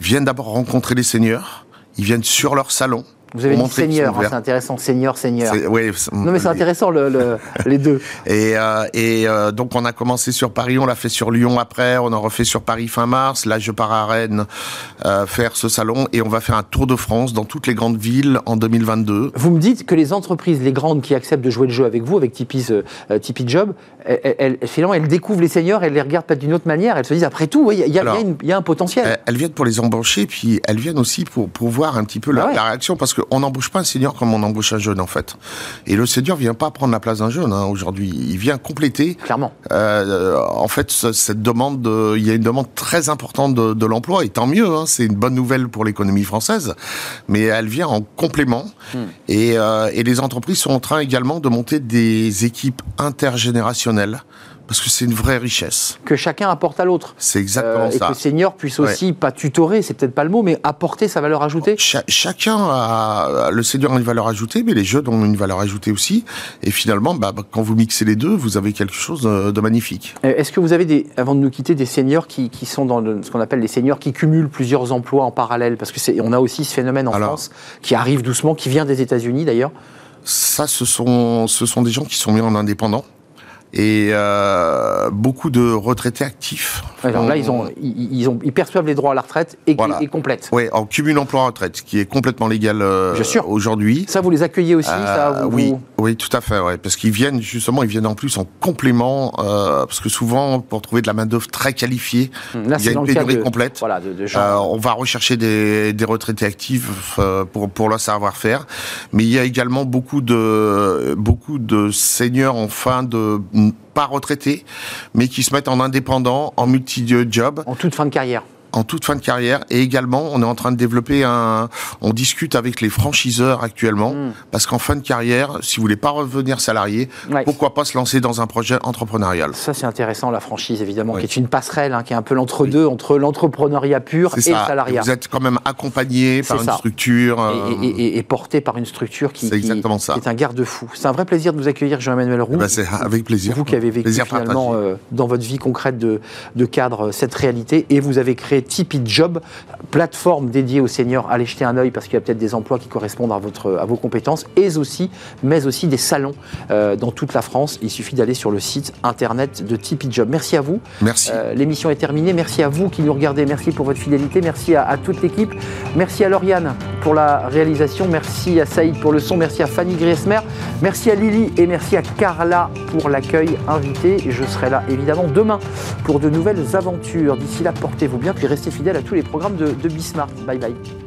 S7: viennent d'abord rencontrer les seigneurs. Ils viennent sur leur salon.
S1: Vous avez dit senior, hein, c'est intéressant, senior, senior.
S7: C'est- ouais,
S1: Non mais c'est intéressant le, le- les deux.
S7: Et, euh, et euh, donc on a commencé sur Paris, on l'a fait sur Lyon après, on a refait sur Paris fin mars. Là je pars à Rennes euh, faire ce salon et on va faire un tour de France dans toutes les grandes villes en 2022.
S1: Vous me dites que les entreprises, les grandes qui acceptent de jouer le jeu avec vous, avec Tipeee, Tipeee Job, elles, finalement elles découvrent les seniors, elles les regardent peut-être d'une autre manière, elles se disent après tout, il y, a- y y un potentiel.
S7: Elles- viennent pour les embaucher, puis elles viennent aussi pour, pour voir un petit peu la,
S1: Ah ouais.
S7: la réaction, parce qu'on n'embauche pas un senior comme on embauche un jeune en fait. Et le senior vient pas prendre la place d'un jeune hein, aujourd'hui, il vient compléter
S1: Clairement.
S7: Euh, en fait, ce- cette demande, de- il y a une demande très importante de, de l'emploi, et tant mieux, hein, c'est une bonne nouvelle pour l'économie française, mais elle vient en complément, et, euh, et les entreprises sont en train également de monter des équipes intergénérationnelles, parce que c'est une vraie richesse.
S1: Que chacun apporte à l'autre.
S7: C'est exactement
S1: Euh, et que
S7: ça.
S1: le senior puisse
S7: Ouais.
S1: aussi, pas tutorer, c'est peut-être pas le mot, mais apporter sa valeur ajoutée.
S7: Cha- chacun a le senior a une valeur ajoutée, mais les jeunes ont une valeur ajoutée aussi. Et finalement, bah, bah, quand vous mixez les deux, vous avez quelque chose de, magnifique.
S1: Euh, Est-ce que vous avez, des, avant de nous quitter, des seniors qui, qui sont dans le- ce qu'on appelle les seniors qui cumulent plusieurs emplois en parallèle? Parce que c'est, on a aussi ce phénomène en
S7: Alors-
S1: France qui arrive doucement, qui vient des États-Unis d'ailleurs.
S7: Ça, ce sont, ce sont des gens qui sont mis en indépendant. Et euh, beaucoup de retraités actifs.
S1: Alors là, ils, ont, ils, ils ont, ils perçoivent les droits à la retraite et,
S7: Voilà.
S1: et complètent.
S7: Ouais, en cumul emploi-retraite, qui est complètement légal euh, aujourd'hui.
S1: Ça, vous les accueillez aussi ça,
S7: Euh,
S1: vous-
S7: oui,
S1: vous-
S7: oui, tout à fait, ouais, parce qu'ils viennent justement, ils viennent en plus en complément, euh, parce que souvent pour trouver de la main d'œuvre très qualifiée,
S1: Là,
S7: il y a une pénurie
S1: de,
S7: complète.
S1: voilà, de, de gens.
S7: On va rechercher des, des retraités actifs pour pour leur savoir-faire, mais il y a également beaucoup de beaucoup de seniors en fin de pas retraités, mais qui se mettent en indépendant, en multi-job,
S1: en toute fin de carrière.
S7: En toute fin de carrière. Et également, on est en train de développer un. On discute avec les franchiseurs actuellement,
S1: Mm.
S7: parce qu'en fin de carrière, si vous voulez pas revenir salarié,
S1: Ouais.
S7: pourquoi pas se lancer dans un projet entrepreneurial?
S1: Ça, c'est intéressant, la franchise, évidemment, qui est une passerelle, hein, qui est un peu l'entre-deux entre l'entrepreneuriat pur et
S7: C'est
S1: le
S7: ça.
S1: salariat.
S7: Vous êtes quand même accompagné par une
S1: ça.
S7: structure.
S1: Et,
S7: euh,
S1: et- et- et porté par une structure qui, qui-
S7: exactement ça.
S1: est un garde-fou. C'est un vrai plaisir de vous accueillir, Jean-Emmanuel Roux.
S7: eh ben, c'est avec plaisir.
S1: Vous qui avez vécu
S7: Plaisir
S1: finalement euh, dans votre vie concrète de, de cadre cette réalité et vous avez créé Tipeee Job, plateforme dédiée aux seniors. Allez jeter un œil parce qu'il y a peut-être des emplois qui correspondent à, votre, à vos compétences et aussi, mais aussi des salons euh, dans toute la France. Il suffit d'aller sur le site internet de Tipeee Job. Merci à vous.
S7: Merci.
S1: Euh, L'émission est terminée. Merci à vous qui nous regardez. Merci pour votre fidélité. Merci à, à toute l'équipe. Merci à Lauriane pour la réalisation. Merci à Saïd pour le son. Merci à Fanny Griesmer. Merci à Lily et merci à Carla pour l'accueil invité. Je serai là évidemment demain pour de nouvelles aventures. D'ici là, portez-vous bien puis restez fidèles à tous les programmes de, de Bismart. Bye bye.